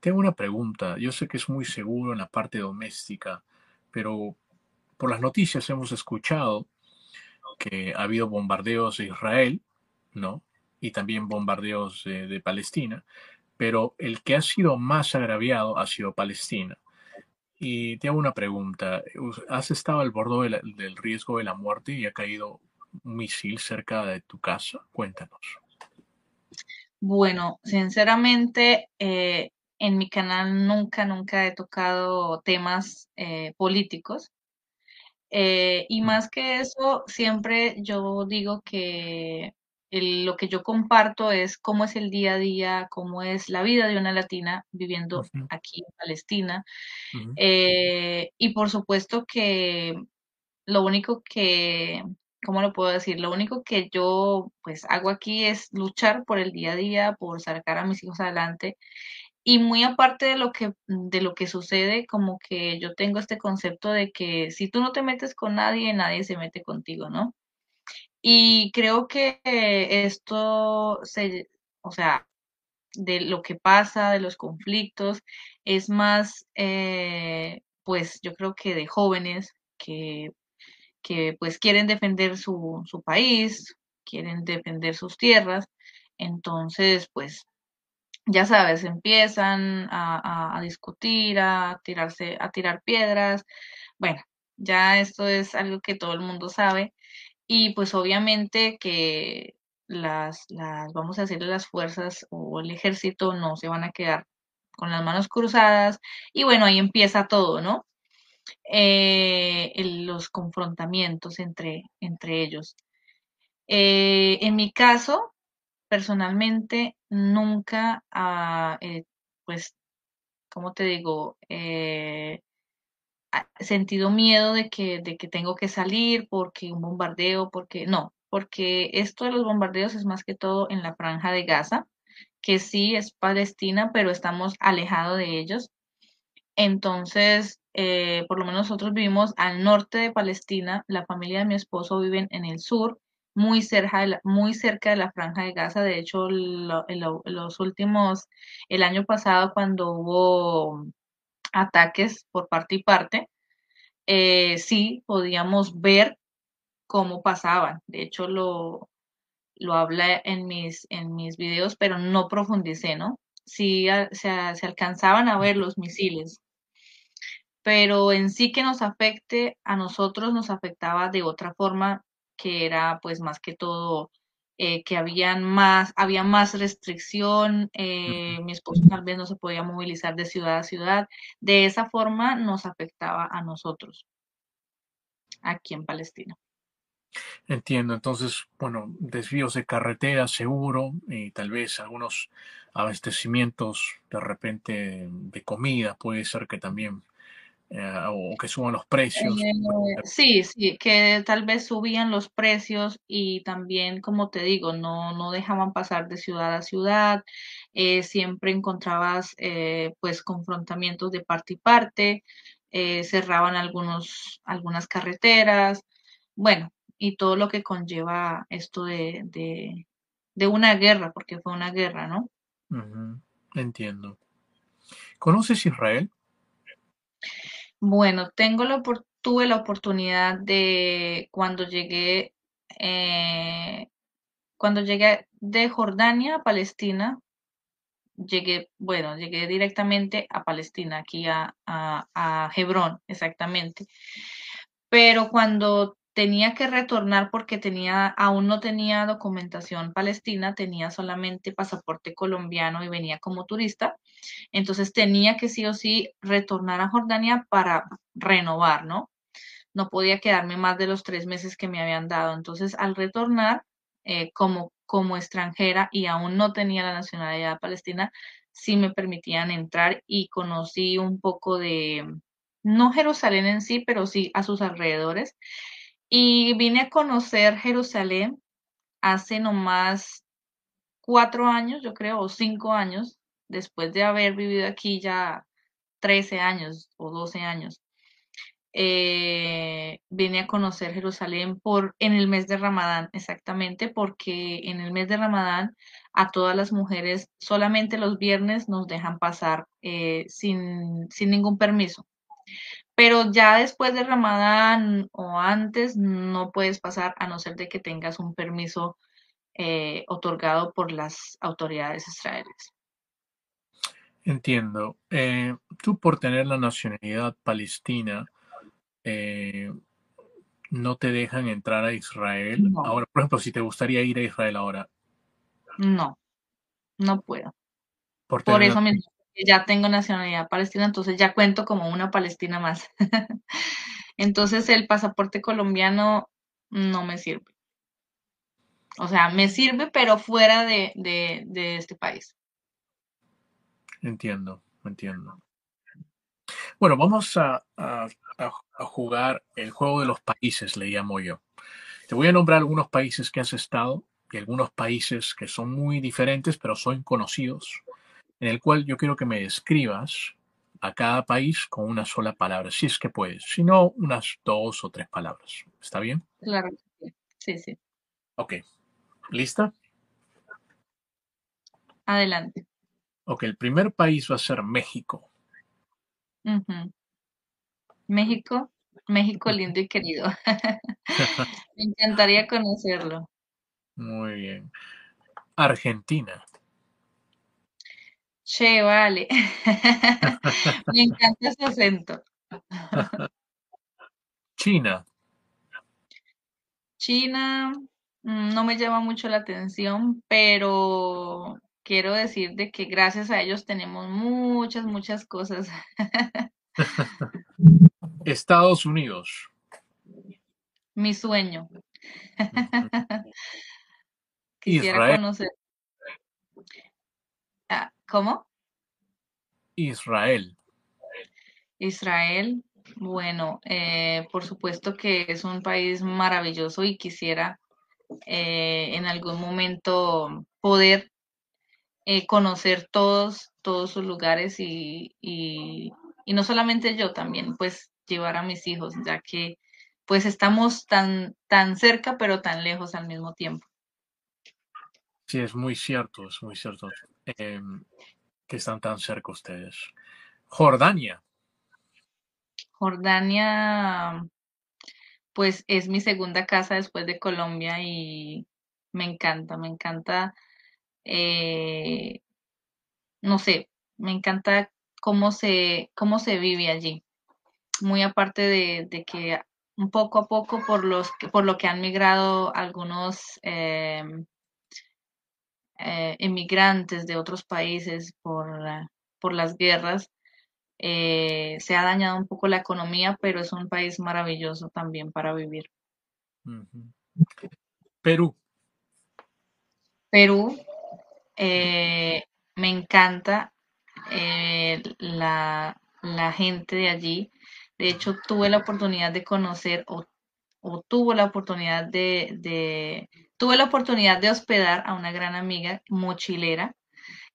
S1: Tengo una pregunta. Yo sé que es muy seguro en la parte doméstica, pero por las noticias hemos escuchado que ha habido bombardeos de Israel, ¿no? Y también bombardeos de, Palestina, pero el que ha sido más agraviado ha sido Palestina. Y te hago una pregunta. ¿Has estado al borde del riesgo de la muerte y ha caído un misil cerca de tu casa? Cuéntanos.
S2: Bueno, sinceramente, eh, en mi canal nunca, nunca he tocado temas eh, políticos. Eh, y más que eso, siempre yo digo que lo que yo comparto es cómo es el día a día, cómo es la vida de una latina viviendo aquí en Palestina. Eh, y por supuesto que lo único que, ¿cómo lo puedo decir? Lo único que yo pues hago aquí es luchar por el día a día, por sacar a mis hijos adelante y muy aparte de lo que, de lo que sucede, como que yo tengo este concepto de que si tú no te metes con nadie, nadie se mete contigo, ¿no? Y creo que esto se, o sea, de lo que pasa, de los conflictos, es más, eh, pues yo creo que de jóvenes que, que pues quieren defender su, su país, quieren defender sus tierras, entonces pues ya sabes, empiezan a, discutir, a tirarse, a tirar piedras. Bueno, ya esto es algo que todo el mundo sabe. Y pues obviamente que las, las, vamos a decirle, las fuerzas o el ejército no se van a quedar con las manos cruzadas. Y bueno, ahí empieza todo, ¿no? Eh, los confrontamientos entre, entre ellos. Eh, en mi caso, personalmente nunca, ah, eh, pues, ¿cómo te digo? Eh, he sentido miedo de que, de que tengo que salir porque un bombardeo, porque no, porque esto de los bombardeos es más que todo en la franja de Gaza, que sí es Palestina, pero estamos alejados de ellos. Entonces, eh, por lo menos nosotros vivimos al norte de Palestina, la familia de mi esposo vive en el sur muy cerca de la, muy cerca de la franja de Gaza. De hecho, los últimos, el año pasado, cuando hubo ataques por parte y parte, eh, sí podíamos ver cómo pasaban. De hecho, lo, lo habla en mis, en mis videos, pero no profundicé, ¿no? Sí se, se alcanzaban a ver los misiles, pero en sí que nos afecte, a nosotros nos afectaba de otra forma que era pues más que todo eh, que habían más, había más restricción, eh, mi esposo tal vez no se podía movilizar de ciudad a ciudad. De esa forma nos afectaba a nosotros aquí en Palestina.
S1: Entiendo, entonces, bueno, desvíos de carretera seguro y tal vez algunos abastecimientos de repente de comida, puede ser que también eh, o que suban los precios.
S2: Eh, sí, sí, que tal vez subían los precios y también, como te digo, no, no dejaban pasar de ciudad a ciudad, eh, siempre encontrabas pues confrontamientos de parte y parte, cerraban algunos, algunas carreteras, bueno, y todo lo que conlleva esto de, de, de una guerra, porque fue una guerra, ¿no?
S1: Entiendo. ¿Conoces Israel?
S2: Bueno, tengo la, tuve la oportunidad de cuando llegué, eh, cuando llegué de Jordania a Palestina, llegué, bueno, llegué directamente a Palestina, aquí a, a, a Hebrón, exactamente. Pero cuando tenía que retornar porque tenía, aún no tenía documentación palestina, tenía solamente pasaporte colombiano y venía como turista. Entonces tenía que sí o sí retornar a Jordania para renovar, ¿no? No podía quedarme más de los tres meses que me habían dado. Entonces al retornar eh, como, como extranjera y aún no tenía la nacionalidad palestina, sí me permitían entrar y conocí un poco de, no Jerusalén en sí, pero sí a sus alrededores. Y vine a conocer Jerusalén hace nomás cuatro años, yo creo, o cinco años, después de haber vivido aquí ya 13 años o 12 años. Eh, vine a conocer Jerusalén por en el mes de Ramadán, exactamente, porque en el mes de Ramadán a todas las mujeres solamente los viernes nos dejan pasar eh, sin, sin ningún permiso pero ya después de Ramadán o antes no puedes pasar a no ser de que tengas un permiso eh, otorgado por las autoridades israelíes.
S1: Entiendo. Eh, tú por tener la nacionalidad palestina, eh, no te dejan entrar a Israel.
S2: No.
S1: Ahora, por ejemplo, si te gustaría ir a Israel ahora.
S2: No, no puedo.
S1: Por,
S2: por eso mismo ya tengo nacionalidad palestina, entonces ya cuento como una palestina más. entonces el pasaporte colombiano no me sirve. O sea, me sirve, pero fuera de, de, de este país.
S1: Entiendo, entiendo. Bueno, vamos a, a, a, jugar el juego de los países, le llamo yo. Te voy a nombrar algunos países que has estado y algunos países que son muy diferentes, pero son conocidos en el cual yo quiero que me describas a cada país con una sola palabra, si es que puedes, si no, unas dos o tres palabras. ¿Está bien?
S2: Claro, sí, sí.
S1: Ok, ¿lista?
S2: Adelante.
S1: Ok, el primer país va a ser México.
S2: Uh -huh. México, México lindo y querido. Me encantaría conocerlo.
S1: Muy bien. Argentina.
S2: Che, vale. Me encanta su acento.
S1: China.
S2: China mm, no me llama mucho la atención, pero quiero decir de que gracias a ellos tenemos muchas, muchas cosas.
S1: Estados Unidos.
S2: Mi sueño. Quisiera
S1: Israel.
S2: conocer. Ah, ¿Cómo?
S1: Israel.
S2: Israel. Bueno, eh, por supuesto que es un país maravilloso y quisiera eh, en algún momento poder eh, conocer todos, todos sus lugares y, y, y, no solamente yo también, pues llevar a mis hijos, ya que pues estamos tan, tan cerca pero tan lejos al mismo tiempo.
S1: Sí, es muy cierto, es muy cierto eh, que están tan cerca ustedes. Jordania.
S2: Jordania, pues es mi segunda casa después de Colombia y me encanta, me encanta, eh, no sé, me encanta cómo se, cómo se vive allí. Muy aparte de, de que un poco a poco por los por lo que han migrado algunos eh, eh, emigrantes de otros países por, por las guerras, eh, se ha dañado un poco la economía, pero es un país maravilloso también para vivir.
S1: Uh -huh. Perú.
S2: Perú, eh, me encanta eh, la, la, gente de allí. De hecho, tuve la oportunidad de conocer o, o tuvo la oportunidad de, de, tuve la oportunidad de hospedar a una gran amiga mochilera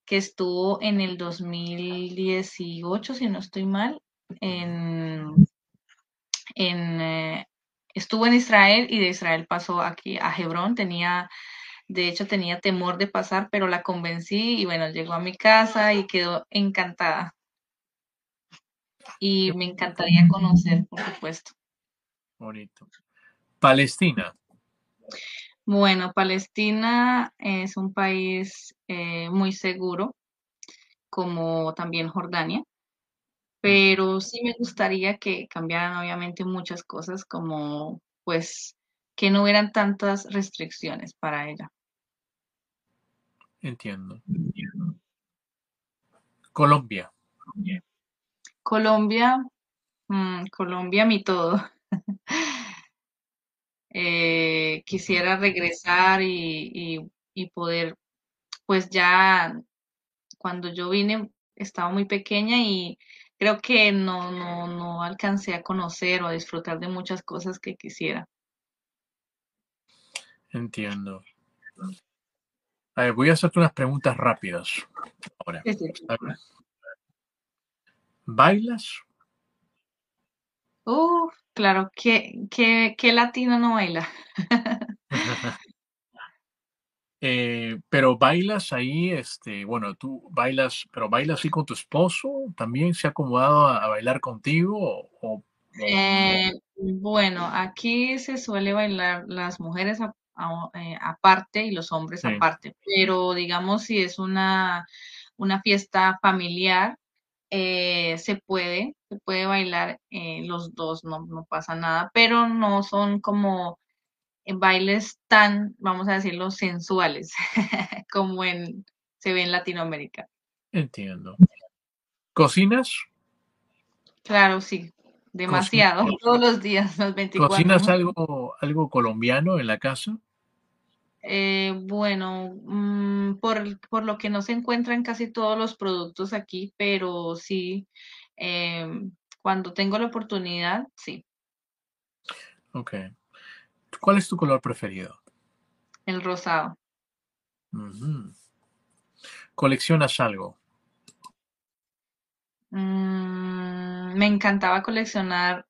S2: que estuvo en el 2018, si no estoy mal, en, en eh, estuvo en Israel y de Israel pasó aquí a Hebrón, tenía, de hecho tenía temor de pasar, pero la convencí y bueno, llegó a mi casa y quedó encantada. Y me encantaría conocer, por supuesto.
S1: Bonito. Palestina.
S2: Bueno, Palestina es un país eh, muy seguro. como también Jordania, pero sí me gustaría que cambiaran obviamente muchas cosas como pues que no hubieran tantas restricciones para ella.
S1: Entiendo. Colombia.
S2: Colombia, mm, Colombia mi todo. Eh, quisiera regresar y, y poder, pues ya cuando yo vine estaba muy pequeña y creo que no, no, no alcancé a conocer o a disfrutar de muchas cosas que quisiera.
S1: Entiendo. A ver, voy a hacerte unas preguntas rápidas. Ahora, ¿Bailas?
S2: Uh, claro, ¿qué, qué, qué latino no baila?
S1: Eh, pero bailas ahí, este, bueno, tú bailas, pero bailas así con tu esposo, ¿también se ha acomodado a, bailar contigo? O,
S2: eh, bueno, aquí se suele bailar las mujeres eh, aparte y los hombres aparte, pero digamos si es una, una fiesta familiar, se puede, se puede bailar los dos, no, no pasa nada, pero no son como en bailes tan, vamos a decirlo, sensuales como en, se ve en Latinoamérica.
S1: Entiendo. ¿Cocinas?
S2: Claro, sí, demasiado, todos los días, los 24.
S1: ¿Cocinas algo, algo colombiano en la casa?
S2: Eh, bueno, mm, por, por, lo que no se encuentran casi todos los productos aquí, pero sí, em, cuando tengo la oportunidad, sí.
S1: Ok. ¿Cuál es tu color preferido?
S2: El rosado.
S1: ¿Coleccionas algo?
S2: Mm, me encantaba coleccionar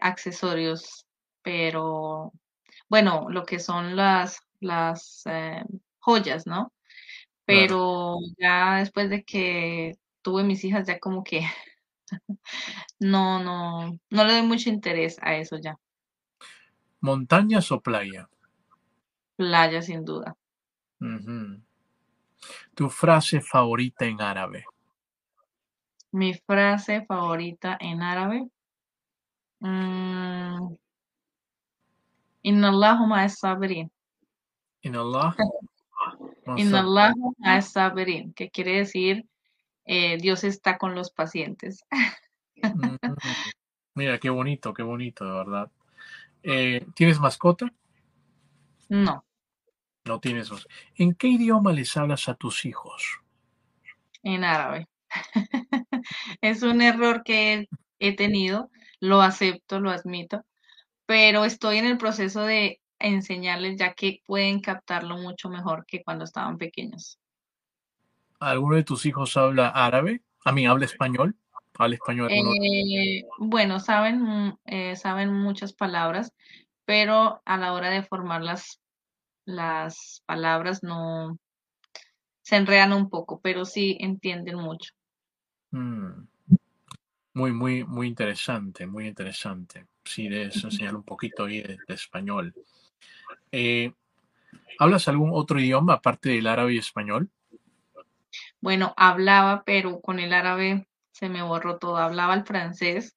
S2: accesorios, pero bueno, lo que son las, las eh, joyas, ¿no? Pero ya después de que tuve mis hijas, ya como que no, no, no le doy mucho interés a eso ya.
S1: ¿Montañas o playa?
S2: Playa, sin duda.
S1: ¿Tu frase favorita en árabe?
S2: Mi frase favorita en árabe. Mm, Inallahu sabirin.
S1: Inallah.
S2: Inallahu sabirin, que quiere decir eh, Dios está con los pacientes.
S1: Mira, qué bonito, qué bonito, de verdad. Eh, ¿Tienes mascota?
S2: No.
S1: No tienes. ¿En qué idioma les hablas a tus hijos?
S2: En árabe. es un error que he tenido, lo acepto, lo admito, pero estoy en el proceso de enseñarles ya que pueden captarlo mucho mejor que cuando estaban pequeños.
S1: ¿Alguno de tus hijos habla árabe? ¿A mí habla español? ¿Habla español?
S2: Eh, bueno, saben, eh, saben muchas palabras, pero a la hora de formar las, las palabras no se enredan un poco, pero sí entienden mucho.
S1: Mm. Muy, muy, muy interesante, muy interesante. Sí, debes enseñar un poquito ahí de, español. Eh, ¿Hablas algún otro idioma aparte del árabe y español?
S2: Bueno, hablaba, pero con el árabe se me borró todo. Hablaba el francés,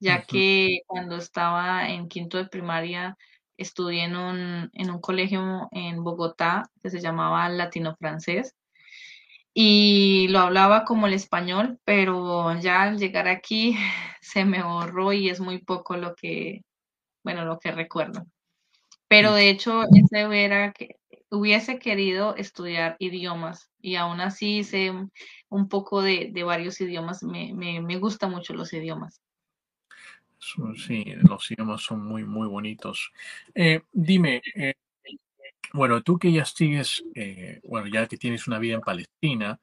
S2: ya que cuando estaba en quinto de primaria estudié en un, en un colegio en Bogotá que se llamaba Latino Francés y lo hablaba como el español, pero ya al llegar aquí se me borró y es muy poco lo que, bueno, lo que recuerdo. Pero de hecho, ese hubiera que hubiese querido estudiar idiomas y aún así sé un poco de, varios idiomas. Me, me, gustan mucho los idiomas.
S1: Sí, los idiomas son muy, muy bonitos. Eh, dime, eh, bueno, tú que ya sigues, eh, bueno, ya que tienes una vida en Palestina,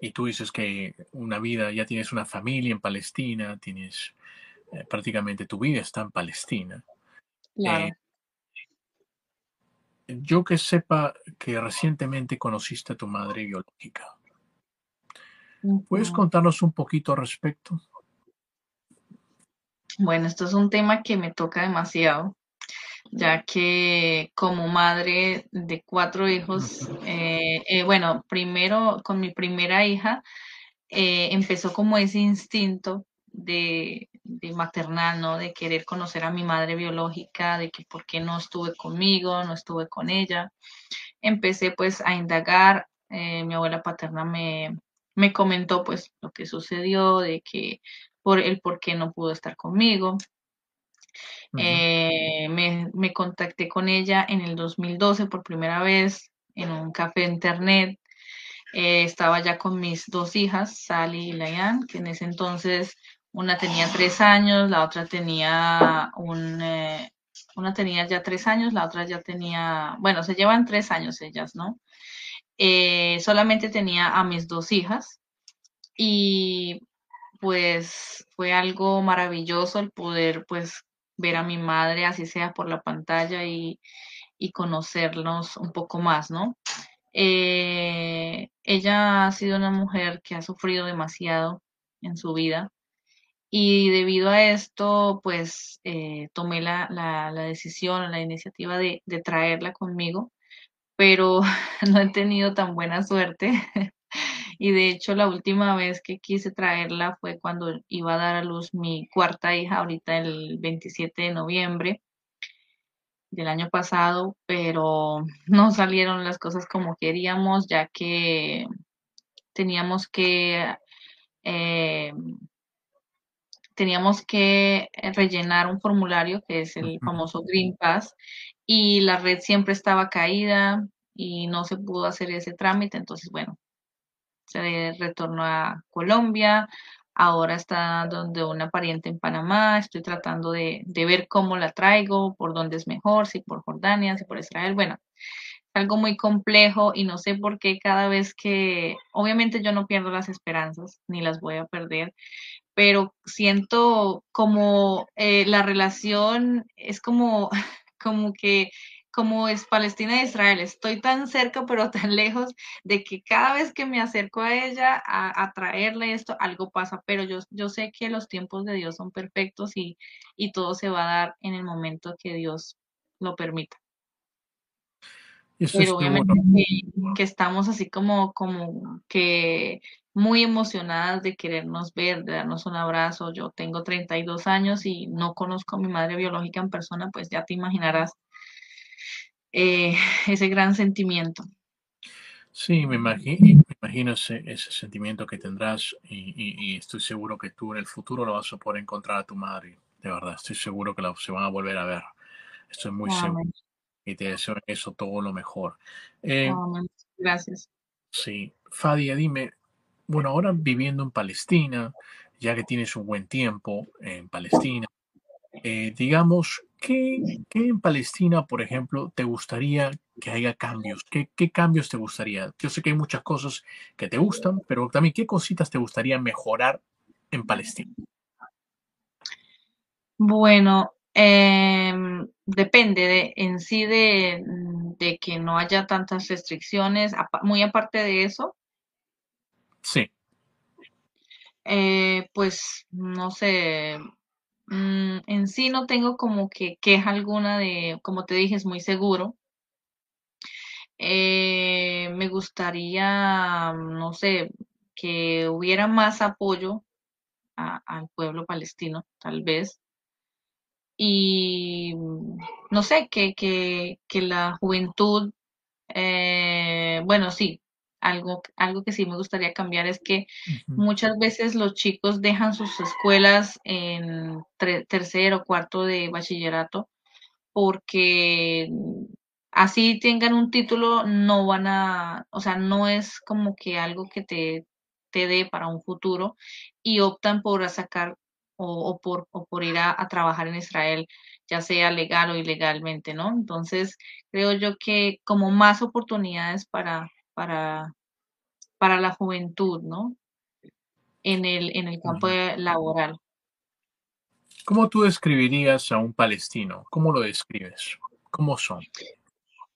S1: y tú dices que una vida, ya tienes una familia en Palestina, tienes prácticamente tu vida está en Palestina. Claro yo que sepa que recientemente conociste a tu madre biológica. ¿Puedes contarnos un poquito al respecto?
S2: Bueno, esto es un tema que me toca demasiado. Ya que como madre de cuatro hijos, eh, eh, bueno, primero con mi primera hija, eh, empezó como ese instinto de, de, maternal, ¿no? De querer conocer a mi madre biológica, de que por qué no estuve conmigo, no estuve con ella. Empecé pues a indagar, mi abuela paterna me, me comentó pues lo que sucedió, de que por el por qué no pudo estar conmigo. Eh, me, me, contacté con ella en el 2012 por primera vez en un café internet. Eh, estaba ya con mis dos hijas, Sally y Layan, que en ese entonces una tenía tres años, la otra tenía un, eh, una tenía ya tres años, la otra ya tenía, bueno, se llevan tres años ellas, ¿no? solamente tenía a mis dos hijas y pues fue algo maravilloso el poder pues ver a mi madre, así sea por la pantalla y, conocernos un poco más, ¿no? Eh, ella ha sido una mujer que ha sufrido demasiado en su vida y debido a esto, pues eh, tomé la, la, la, decisión, la iniciativa de, de traerla conmigo, pero no he tenido tan buena suerte y de hecho la última vez que quise traerla fue cuando iba a dar a luz mi cuarta hija, ahorita el 27 de noviembre del año pasado, pero no salieron las cosas como queríamos, ya que teníamos que eh, teníamos que rellenar un formulario que es el famoso Green Pass y la red siempre estaba caída y no se pudo hacer ese trámite, entonces bueno, se retornó a Colombia, ahora está donde una pariente en Panamá, estoy tratando de, de, ver cómo la traigo, por dónde es mejor, si por Jordania, si por Israel, bueno, es algo muy complejo y no sé por qué cada vez que, obviamente yo no pierdo las esperanzas, ni las voy a perder, pero siento como eh, la relación es como, como que como es Palestina e Israel. Estoy tan cerca, pero tan lejos, de que cada vez que me acerco a ella a, traerle esto, algo pasa. Pero yo, yo sé que los tiempos de Dios son perfectos y, y todo se va a dar en el momento que Dios lo permita. Pero obviamente que, estamos así como, como que muy emocionadas de querernos ver, de darnos un abrazo. Yo tengo 32 años y no conozco a mi madre biológica en persona, pues ya te imaginarás eh, ese gran sentimiento.
S1: Sí, me imagino, me imagino ese, ese, sentimiento que tendrás y, estoy seguro que tú en el futuro lo vas a poder encontrar a tu madre. De verdad, estoy seguro que se van a volver a ver. Estoy muy seguro. Y te deseo eso todo lo mejor.
S2: Eh, Gracias.
S1: Sí. Fadia, dime, bueno, ahora viviendo en Palestina, ya que tienes un buen tiempo en Palestina, eh, digamos, ¿qué, en Palestina, por ejemplo, te gustaría que haya cambios? ¿Qué, ¿Qué, cambios te gustaría? Yo sé que hay muchas cosas que te gustan, pero también, ¿qué cositas te gustaría mejorar en Palestina?
S2: Bueno, em, depende de, en sí de, de, que no haya tantas restricciones. Muy aparte de eso.
S1: Sí.
S2: Eh, pues, no sé, Mm, en sí no tengo como que queja alguna de, como te dije, es muy seguro. Eh, me gustaría, no sé, que hubiera más apoyo al pueblo palestino, tal vez. Y no sé, que, que, que la juventud, eh, bueno, sí, algo, algo que sí me gustaría cambiar es que muchas veces los chicos dejan sus escuelas en tercero o cuarto de bachillerato porque así tengan un título, no van a, o sea, no es como que algo que te, te dé para un futuro y optan por sacar o, por, o por ir a, a, trabajar en Israel, ya sea legal o ilegalmente, ¿no? Entonces, creo yo que como más oportunidades para, para, para la juventud, ¿no? En el, en el campo laboral.
S1: ¿Cómo tú describirías a un palestino? ¿Cómo lo describes? ¿Cómo son?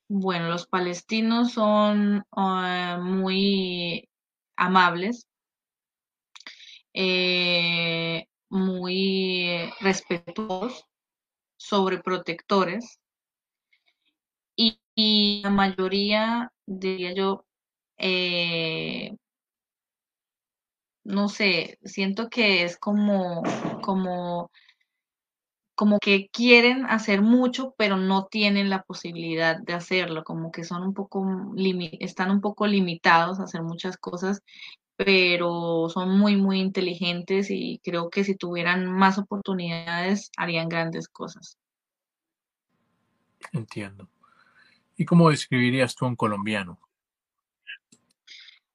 S2: Bueno, los palestinos son ah, muy amables, eh, muy respetuosos, sobreprotectores, y la mayoría, diría yo, eh, no sé, siento que es como, como, como que quieren hacer mucho, pero no tienen la posibilidad de hacerlo, como que son un poco, están un poco limitados a hacer muchas cosas, pero son muy, muy inteligentes y creo que si tuvieran más oportunidades harían grandes cosas.
S1: Entiendo. ¿Y cómo describirías tú a un colombiano?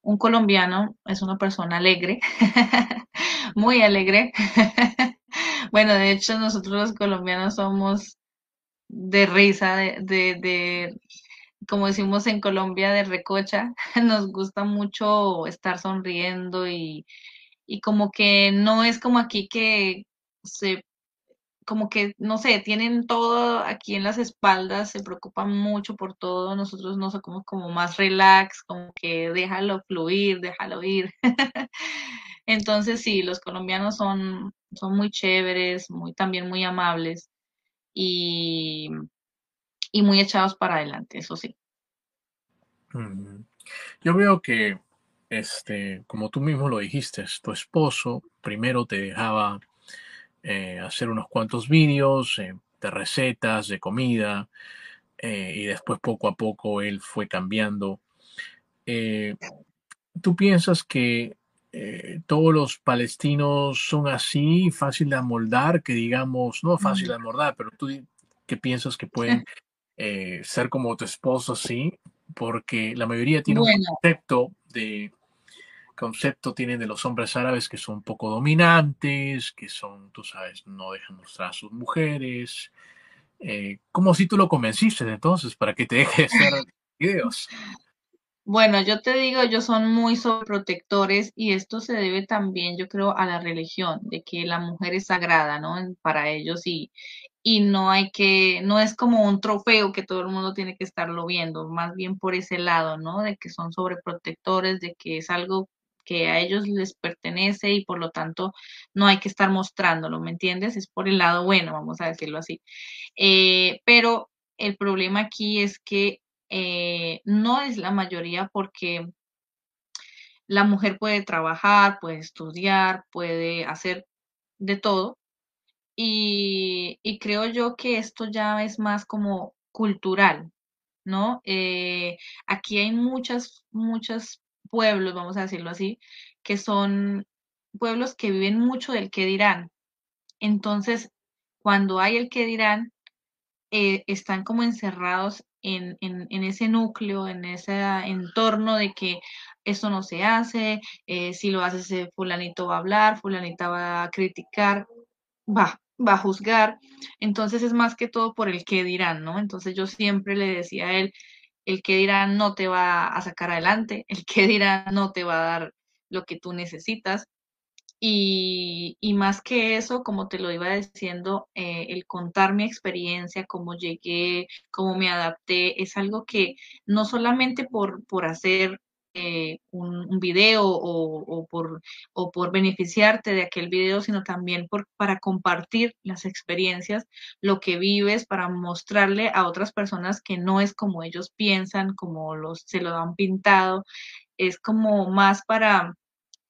S2: Un colombiano es una persona alegre, muy alegre. bueno, de hecho nosotros los colombianos somos de risa, de, de, como decimos en Colombia, de recocha. Nos gusta mucho estar sonriendo y, y como que no es como aquí que se como que, no sé, tienen todo aquí en las espaldas, se preocupan mucho por todo, nosotros nos somos como más relax, como que déjalo fluir, déjalo ir. Entonces sí, los colombianos son, son muy chéveres, muy, también muy amables y, y muy echados para adelante, eso sí.
S1: Yo veo que, este, como tú mismo lo dijiste, tu esposo primero te dejaba eh, hacer unos cuantos vídeos eh, de recetas, de comida, eh, y después poco a poco él fue cambiando. ¿Tú piensas que todos los palestinos son así, fácil de amoldar, que digamos, no fácil de amoldar, pero tú qué piensas que pueden ser como tu esposo así? Porque la mayoría tiene un concepto de concepto tienen de los hombres árabes que son un poco dominantes, que son, tú sabes, no dejan mostrar a sus mujeres. Eh, como si tú lo convenciste entonces para que te deje de hacer videos.
S2: Bueno, yo te digo, ellos son muy sobreprotectores y esto se debe también, yo creo, a la religión, de que la mujer es sagrada, ¿no? Para ellos y, y no hay que, no es como un trofeo que todo el mundo tiene que estarlo viendo, más bien por ese lado, ¿no? De que son sobreprotectores, de que es algo que a ellos les pertenece y por lo tanto no hay que estar mostrándolo, ¿me entiendes? Es por el lado bueno, vamos a decirlo así. Eh, pero el problema aquí es que eh, no es la mayoría porque la mujer puede trabajar, puede estudiar, puede hacer de todo. Y, creo yo que esto ya es más como cultural, ¿no? Eh, aquí hay muchas, muchas pueblos, vamos a decirlo así, que son pueblos que viven mucho del que dirán. Entonces, cuando hay el que dirán, eh, están como encerrados en, en, ese núcleo, en ese entorno de que eso no se hace, eh, si lo hace fulanito va a hablar, fulanita va a criticar, va, va a juzgar. Entonces es más que todo por el que dirán, ¿no? Entonces yo siempre le decía a él, el que dirá no te va a sacar adelante, el que dirá no te va a dar lo que tú necesitas. Y, más que eso, como te lo iba diciendo, eh, el contar mi experiencia, cómo llegué, cómo me adapté, es algo que no solamente por, por hacer eh, un, video o, por, o por beneficiarte de aquel video, sino también por, para compartir las experiencias, lo que vives, para mostrarle a otras personas que no es como ellos piensan, como los, se lo han pintado, es como más para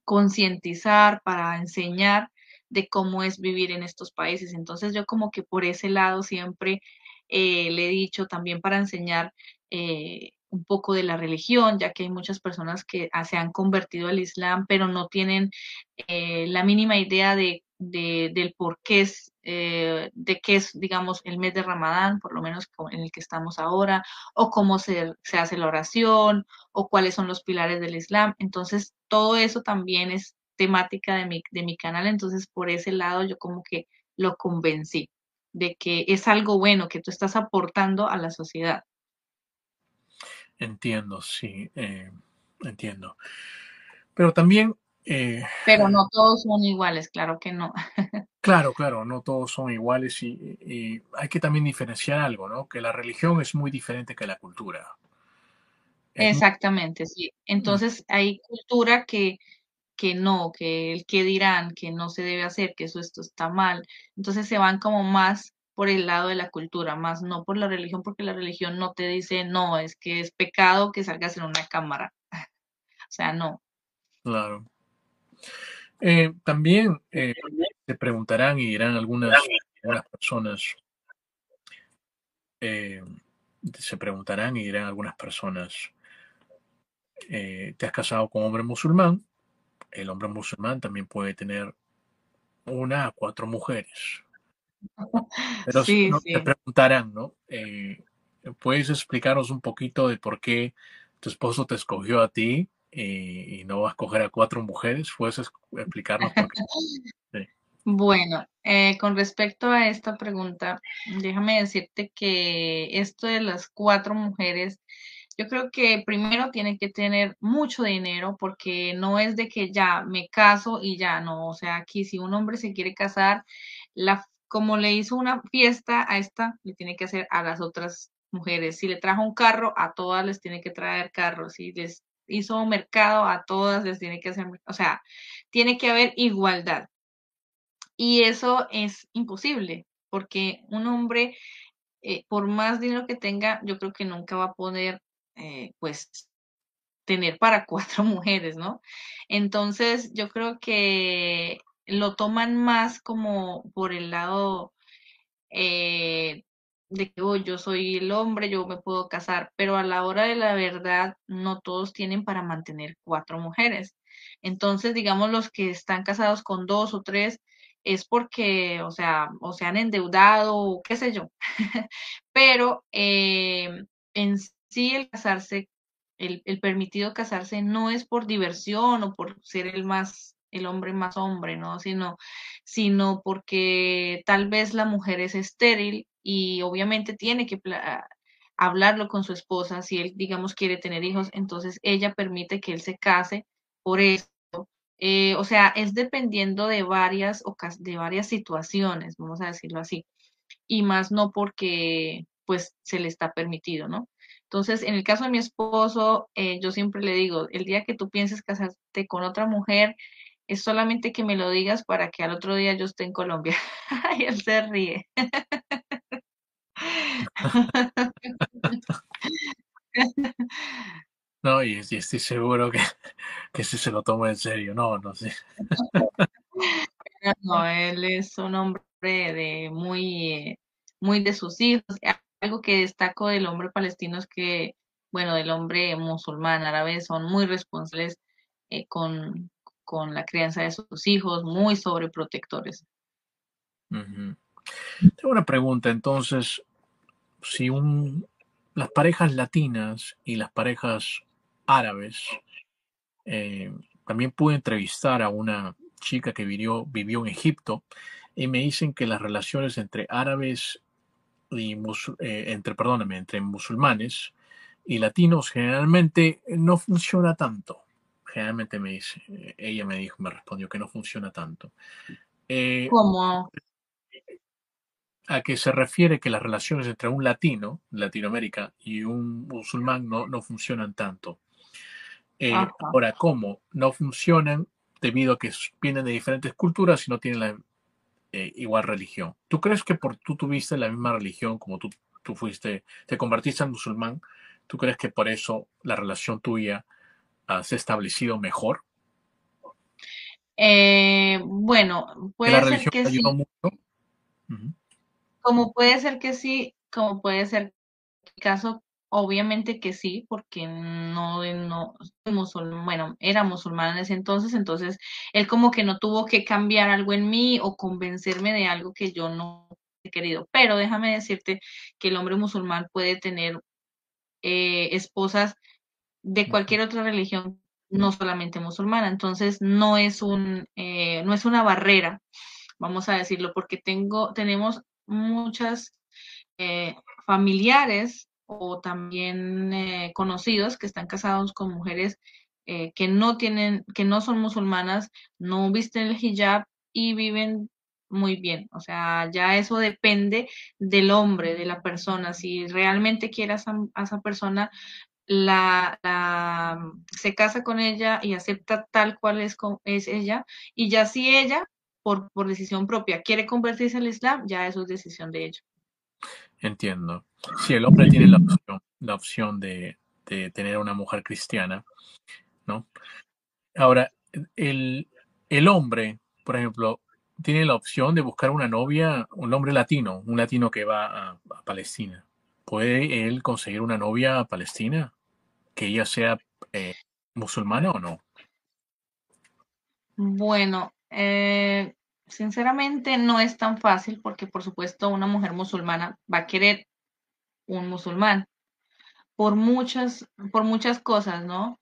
S2: concientizar, para enseñar de cómo es vivir en estos países. Entonces yo como que por ese lado siempre eh, le he dicho también para enseñar eh, un poco de la religión, ya que hay muchas personas que ah, se han convertido al Islam, pero no tienen eh, la mínima idea de, del por qué es, eh, de qué es, digamos, el mes de Ramadán, por lo menos en el que estamos ahora, o cómo se, se hace la oración, o cuáles son los pilares del Islam. Entonces, todo eso también es temática de mi, de mi canal, entonces por ese lado yo como que lo convencí de que es algo bueno que tú estás aportando a la sociedad.
S1: Entiendo, sí, eh, entiendo. Pero también... Eh,
S2: Pero no todos son iguales, claro que no.
S1: claro, claro, no todos son iguales y, hay que también diferenciar algo, ¿no? Que la religión es muy diferente que la cultura.
S2: Exactamente, sí. Mm. Entonces hay cultura que, que no, que el que dirán, que no se debe hacer, que eso esto está mal. Entonces se van como más por el lado de la cultura, más no por la religión, porque la religión no te dice, no, es que es pecado que salgas en una cámara. o sea, no.
S1: Claro. Eh, también eh, te preguntarán y dirán algunas, personas, eh, se preguntarán y dirán algunas personas, te has casado con hombre musulmán, el hombre musulmán también puede tener una a cuatro mujeres. Pero sí, te preguntarán, ¿no? ¿Puedes explicarnos un poquito de por qué tu esposo te escogió a ti y, no vas a escoger a cuatro mujeres? ¿Puedes explicarnos por qué?
S2: Bueno, eh, con respecto a esta pregunta, déjame decirte que esto de las cuatro mujeres, yo creo que primero tiene que tener mucho dinero porque no es de que ya me caso y ya no, o sea, aquí si un hombre se quiere casar, la, como le hizo una fiesta a esta, le tiene que hacer a las otras mujeres. Si le trajo un carro, a todas les tiene que traer carros. Si les hizo mercado, a todas les tiene que hacer, o sea, tiene que haber igualdad. Y eso es imposible, porque un hombre, eh, por más dinero que tenga, yo creo que nunca va a poder, eh, pues, tener para cuatro mujeres, ¿no? Entonces, yo creo que lo toman más como por el lado eh, de que oh, yo soy el hombre, yo me puedo casar, pero a la hora de la verdad no todos tienen para mantener cuatro mujeres. Entonces, digamos, los que están casados con dos o tres es porque, o sea, o se han endeudado o qué sé yo. pero eh, en sí el casarse, el, el permitido casarse no es por diversión o por ser el más el hombre más hombre, ¿no? Sino, sino porque tal vez la mujer es estéril y obviamente tiene que hablarlo con su esposa si él, digamos, quiere tener hijos, entonces ella permite que él se case por eso. Eh, o sea, es dependiendo de varias, de varias situaciones, vamos a decirlo así, y más no porque pues se le está permitido, ¿no? Entonces, en el caso de mi esposo, eh, yo siempre le digo, el día que tú pienses casarte con otra mujer, es solamente que me lo digas para que al otro día yo esté en Colombia. y él se ríe.
S1: No, y, estoy seguro que, que si se lo toma en serio, no, no sé.
S2: No, él es un hombre de muy, muy de sus hijos. Algo que destaco del hombre palestino es que, bueno, del hombre musulmán árabe son muy responsables eh, con, con la crianza de sus hijos, muy sobreprotectores.
S1: Tengo una pregunta, entonces, si un, las parejas latinas y las parejas árabes, eh, también pude entrevistar a una chica que vivió, vivió en Egipto y me dicen que las relaciones entre árabes y eh, entre, perdóname, entre musulmanes y latinos generalmente no funciona tanto generalmente me dice, eh, ella me dijo, me respondió que no funciona tanto.
S2: Eh, ¿Cómo?
S1: A que se refiere que las relaciones entre un latino, Latinoamérica, y un musulmán no, no funcionan tanto. Eh, ahora, ¿cómo? No funcionan debido a que vienen de diferentes culturas y no tienen la igual religión. ¿Tú crees que por tú tuviste la misma religión como tú, tú fuiste, te convertiste en musulmán? ¿Tú crees que por eso la relación tuya has establecido mejor?
S2: Eh, bueno, puede ser que sí. Como puede ser que sí, como puede ser el caso, obviamente que sí, porque no, no musulmán, bueno, era musulmán en ese entonces, entonces él como que no tuvo que cambiar algo en mí o convencerme de algo que yo no he querido. Pero déjame decirte que el hombre musulmán puede tener eh, esposas de cualquier otra religión, no solamente musulmana. Entonces, no es, un, eh, no es una barrera, vamos a decirlo, porque tengo, tenemos muchas eh, familiares o también eh, conocidos que están casados con mujeres que no tienen, que no son musulmanas, no visten el hijab y viven muy bien. O sea, ya eso depende del hombre, de la persona. Si realmente quieras a esa persona, la, se casa con ella y acepta tal cual es, es ella, y ya si ella por, por decisión propia quiere convertirse al Islam, ya eso es decisión de ellos.
S1: Entiendo. Si el hombre tiene la opción, la opción de, de tener una mujer cristiana, ¿no? Ahora, el, el hombre, por ejemplo, tiene la opción de buscar una novia, un hombre latino, un latino que va a Palestina. ¿Puede él conseguir una novia palestina? Que ella sea eh, musulmana o no?
S2: Bueno, eh, sinceramente no es tan fácil porque por supuesto una mujer musulmana va a querer un musulmán por muchas, por muchas cosas, ¿no?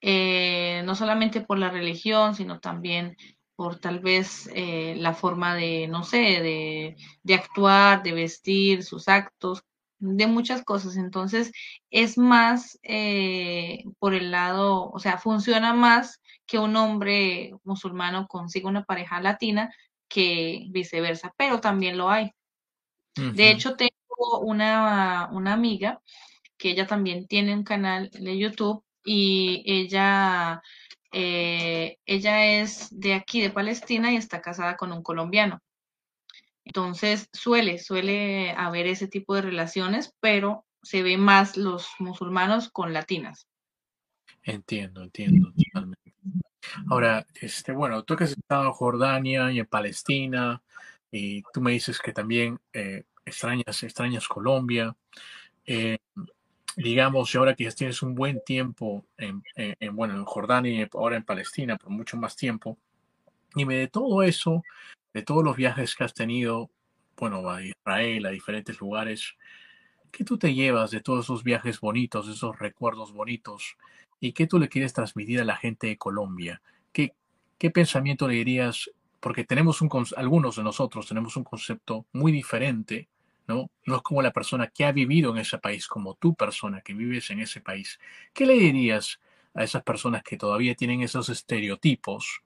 S2: Eh, no solamente por la religión, sino también por tal vez la forma de, no sé, de, de actuar, de vestir, sus actos, de muchas cosas. Entonces, es más eh, por el lado, o sea, funciona más que un hombre musulmano consiga una pareja latina que viceversa, pero también lo hay. De hecho, tengo una, una amiga que ella también tiene un canal de YouTube y ella, eh, ella es de aquí, de Palestina, y está casada con un colombiano. Entonces suele, suele haber ese tipo de relaciones, pero se ve más los musulmanos con latinas.
S1: Entiendo, entiendo totalmente. Ahora, este, bueno, tú que has estado en Jordania y en Palestina, y tú me dices que también eh, extrañas, extrañas Colombia. Eh, digamos, y ahora que ya tienes un buen tiempo en, en, en, bueno, en Jordania y ahora en Palestina, por mucho más tiempo, dime de todo eso, de todos los viajes que has tenido, bueno, a Israel, a diferentes lugares, ¿qué tú te llevas de todos esos viajes bonitos, esos recuerdos bonitos? ¿Y qué tú le quieres transmitir a la gente de Colombia? ¿Qué, qué pensamiento le dirías? Porque tenemos un, algunos de nosotros tenemos un concepto muy diferente ¿no? No es como la persona que ha vivido en ese país, como tú persona que vives en ese país. ¿Qué le dirías a esas personas que todavía tienen esos estereotipos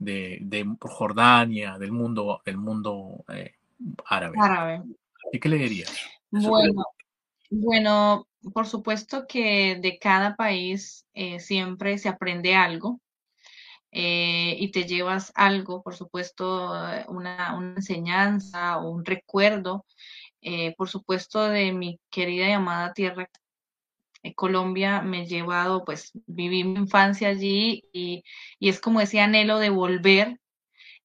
S1: de, de Jordania, del mundo, del mundo eh, árabe?
S2: Árabe.
S1: ¿Y qué le dirías?
S2: Bueno, bueno, por supuesto que de cada país eh, siempre se aprende algo. Eh, y te llevas algo, por supuesto, una, una enseñanza o un recuerdo eh, por supuesto, de mi querida y amada tierra, eh, Colombia, me he llevado, pues viví mi infancia allí y, y es como ese anhelo de volver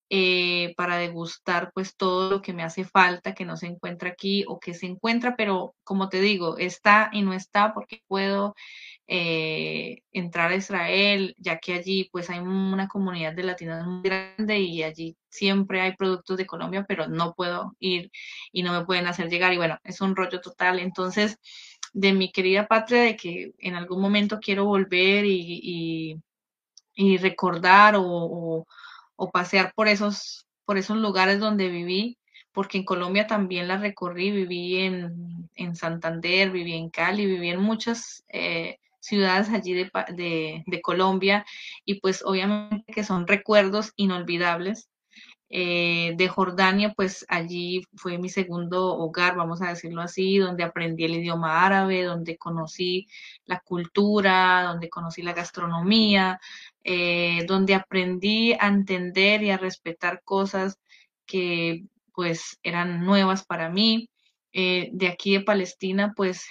S2: eh, para degustar pues todo lo que me hace falta, que no se encuentra aquí o que se encuentra, pero como te digo, está y no está porque puedo eh, entrar a Israel, ya que allí pues hay una comunidad de latinos muy grande y allí siempre hay productos de Colombia, pero no puedo ir y no me pueden hacer llegar y bueno, es un rollo total. Entonces, de mi querida patria, de que en algún momento quiero volver y, y, recordar o, o, o, pasear por esos, por esos lugares donde viví, porque en Colombia también la recorrí, viví en, en Santander, viví en Cali, viví en muchas eh, ciudades allí de, de, de, Colombia y pues obviamente que son recuerdos inolvidables. Eh, de Jordania, pues allí fue mi segundo hogar, vamos a decirlo así, donde aprendí el idioma árabe, donde conocí la cultura, donde conocí la gastronomía, eh, donde aprendí a entender y a respetar cosas que pues eran nuevas para mí. Eh, de aquí de Palestina, pues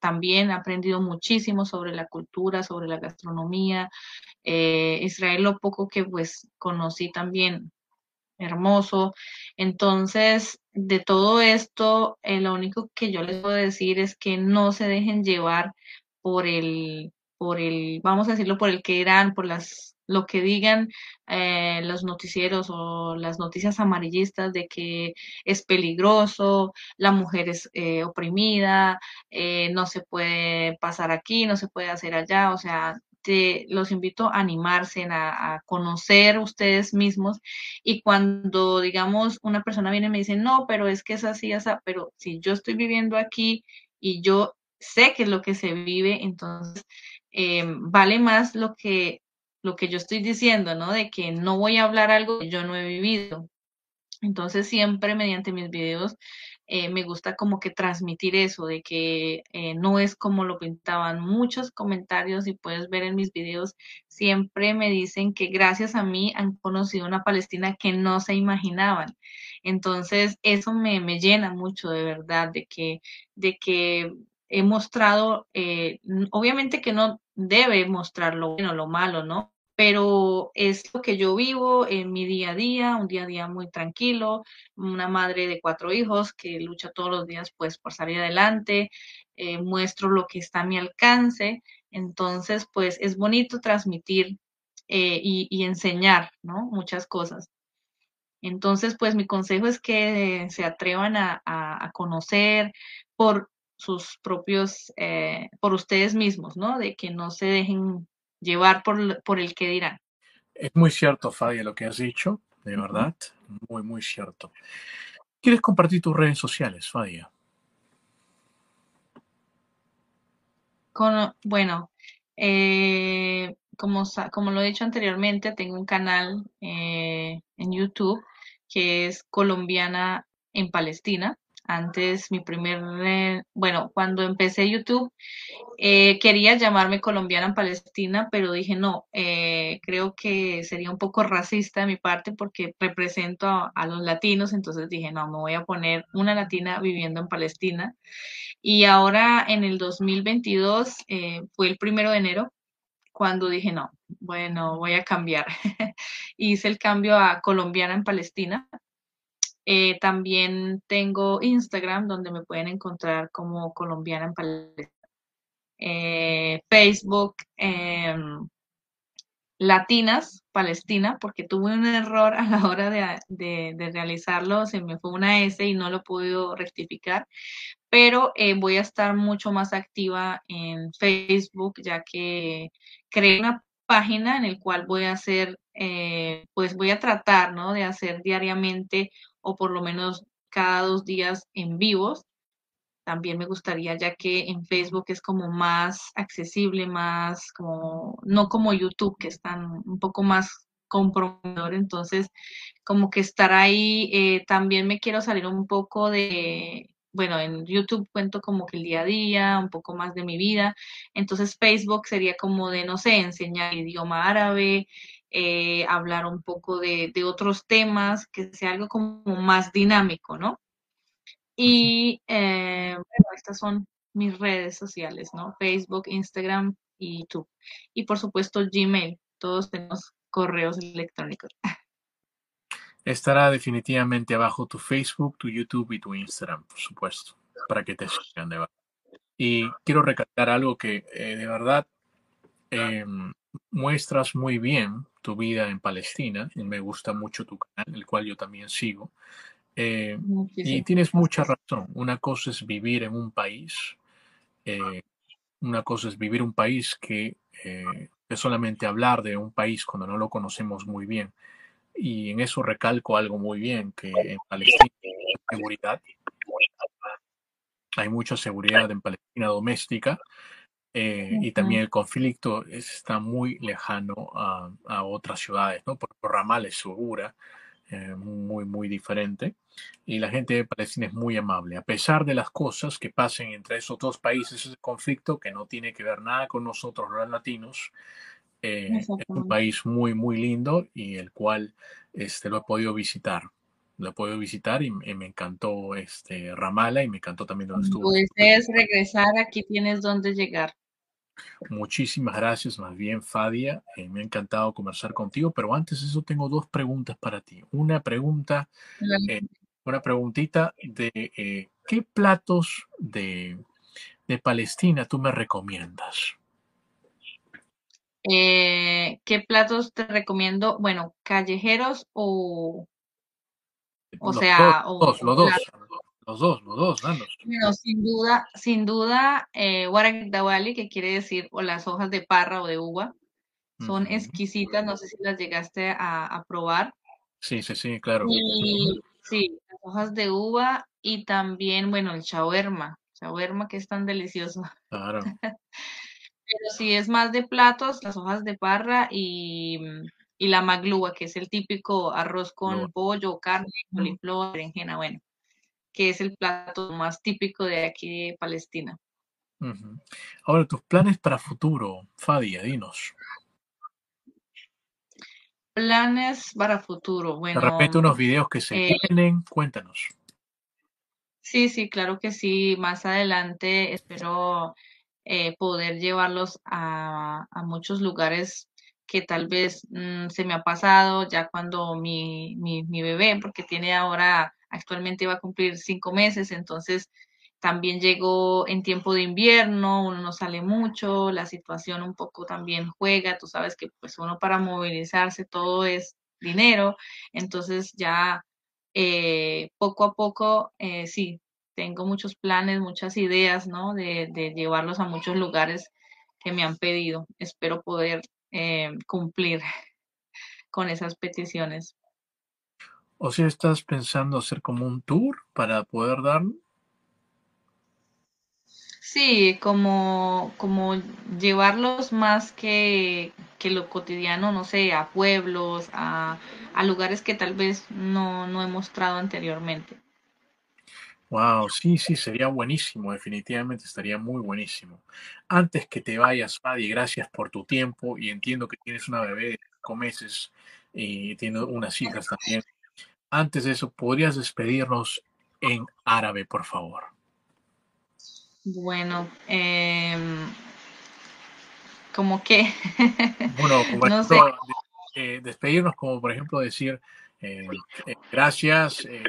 S2: también he aprendido muchísimo sobre la cultura, sobre la gastronomía. Israel, lo poco que pues conocí también, hermoso. Entonces, de todo esto, eh, lo único que yo les puedo decir es que no se dejen llevar por el, por el, vamos a decirlo, por el que irán, por las lo que digan eh, los noticieros o las noticias amarillistas de que es peligroso, la mujer es eh, oprimida, eh, no se puede pasar aquí, no se puede hacer allá, o sea, te, los invito a animarse, a, conocer ustedes mismos y cuando, digamos, una persona viene y me dice, no, pero es que es así, así, pero si yo estoy viviendo aquí y yo sé que es lo que se vive, entonces eh, vale más lo que lo que yo estoy diciendo, ¿no? De que no voy a hablar algo que yo no he vivido. Entonces siempre mediante mis videos eh, me gusta como que transmitir eso, de que eh, no es como lo pintaban. Muchos comentarios, y puedes ver en mis videos, siempre me dicen que gracias a mí han conocido una Palestina que no se imaginaban. Entonces, eso me, me llena mucho de verdad, de que, de que he mostrado, eh, obviamente que no debe mostrar lo bueno, lo malo, ¿no? Pero es lo que yo vivo en mi día a día, un día a día muy tranquilo, una madre de cuatro hijos que lucha todos los días pues por salir adelante, eh, muestro lo que está a mi alcance, entonces pues es bonito transmitir eh, y, enseñar, ¿no? Muchas cosas. Entonces pues mi consejo es que se atrevan a, conocer por sus propios, eh, por ustedes mismos, ¿no? De que no se dejen llevar por, por el que dirán.
S1: Es muy cierto, Fadia, lo que has dicho, de verdad, muy, muy cierto. ¿Quieres compartir tus redes sociales, Fadia?
S2: Con, bueno, eh, como, como lo he dicho anteriormente, tengo un canal eh, en YouTube que es colombiana en Palestina. Antes mi primer, eh, bueno, cuando empecé YouTube, eh, quería llamarme colombiana en Palestina, pero dije no, eh, creo que sería un poco racista de mi parte porque represento a, los latinos, entonces dije no, me voy a poner una latina viviendo en Palestina. Y ahora en el 2022 fue el primero de enero cuando dije no, bueno, voy a cambiar. Hice el cambio a colombiana en Palestina eh, también tengo Instagram, donde me pueden encontrar como colombiana en Palestina. Eh, Facebook, em, Latinas, Palestina, porque tuve un error a la hora de, realizarlo, se me fue una S y no lo pude rectificar, pero eh, voy a estar mucho más activa en Facebook, ya que creé una página en el cual voy a hacer, pues voy a tratar, ¿no? De hacer diariamente o por lo menos cada dos días en vivos. También me gustaría, ya que en Facebook es como más accesible, más como, no como YouTube, que están un poco más comprometedor, entonces como que estar ahí, eh, también me quiero salir un poco de, bueno, en YouTube cuento como que el día a día, un poco más de mi vida, entonces Facebook sería como de, no sé, enseñar idioma árabe, eh, hablar un poco de, otros temas, que sea algo como más dinámico, ¿no? Y eh, bueno, estas son mis redes sociales, ¿no? Facebook, Instagram y YouTube. Y por supuesto Gmail, todos tenemos correos electrónicos.
S1: Estará definitivamente abajo tu Facebook, tu YouTube y tu Instagram, por supuesto, para que te sigan de Y quiero recalcar algo que eh, de verdad em, muestras muy bien tu vida en Palestina. Y me gusta mucho tu canal, el cual yo también sigo. Eh, y tienes mucha razón. Una cosa es vivir en un país. Eh, una cosa es vivir un país que es solamente hablar de un país cuando no lo conocemos muy bien. Y en eso recalco algo muy bien, que en Palestina hay seguridad. Hay mucha seguridad en Palestina doméstica eh, y también el conflicto está muy lejano a, otras ciudades, ¿no? Por, Ramal es segura, eh, muy, muy diferente. Y la gente de Palestina es muy amable. A pesar de las cosas que pasen entre esos dos países, ese conflicto que no tiene que ver nada con nosotros los latinos, eh, es un país muy, muy lindo y el cual este, lo he podido visitar lo he podido visitar y, me encantó este Ramala y me encantó también donde estuvo.
S2: Puedes regresar, aquí tienes donde llegar.
S1: Muchísimas gracias, más bien, Fadia. Eh, me ha encantado conversar contigo, pero antes de eso tengo dos preguntas para ti. Una pregunta, eh, una preguntita de eh, ¿qué platos de, Palestina tú me recomiendas?
S2: ¿Qué platos te recomiendo? Bueno, callejeros o, o sea,
S1: dos, los dos. Los dos, los dos, danos.
S2: Bueno, sin duda, sin duda, eh, Dawali, que quiere decir o las hojas de parra o de uva, son exquisitas, no sé si las llegaste a, probar.
S1: Sí, sí, sí, claro.
S2: sí, las hojas de uva y también, bueno, el shawarma, shawarma que es tan delicioso.
S1: Claro.
S2: Pero si es más de platos, las hojas de parra y, la maglúa, que es el típico arroz con pollo, carne, coliflor, berenjena, bueno que es el plato más típico de aquí de Palestina.
S1: Ahora, tus planes para futuro, Fadia, dinos.
S2: Planes para futuro, bueno.
S1: De repente unos videos que se eh, vienen, cuéntanos.
S2: Sí, sí, claro que sí. Más adelante espero eh, poder llevarlos a, muchos lugares que tal vez mm, se me ha pasado ya cuando mi, mi, bebé, porque tiene ahora actualmente va a cumplir cinco meses, entonces también llegó en tiempo de invierno, uno no sale mucho, la situación un poco también juega, tú sabes que pues uno para movilizarse todo es dinero, entonces ya eh, poco a poco, eh, sí, tengo muchos planes, muchas ideas, ¿no? De, de, llevarlos a muchos lugares que me han pedido. Espero poder eh, cumplir con esas peticiones.
S1: O sea, ¿estás pensando hacer como un tour para poder darlo?
S2: Sí, como, como llevarlos más que, que lo cotidiano, no sé, a pueblos, a, a lugares que tal vez no, no he mostrado anteriormente.
S1: Wow, sí, sí, sería buenísimo, definitivamente estaría muy buenísimo. Antes que te vayas, Fadi, gracias por tu tiempo y entiendo que tienes una bebé de cinco meses y tienes unas hijas también. Antes de eso, ¿podrías despedirnos en árabe, por favor?
S2: Bueno, eh, como que...
S1: bueno, como no sé. Eh, despedirnos como por ejemplo decir eh, eh, gracias eh,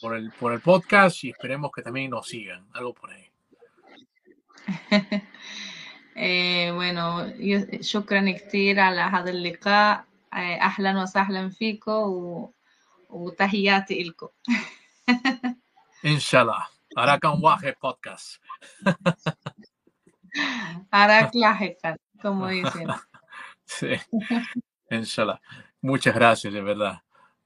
S1: por, el, por el podcast y esperemos que también nos sigan, algo por ahí.
S2: bueno, شكرا كثير على هذا اللقاء أهلا وسهلا فيكم وتحياتي لكم
S1: إن شاء الله أراك واحد podcast
S2: أراك لاحقا como dicen
S1: sí Inshallah. Muchas gracias, de verdad.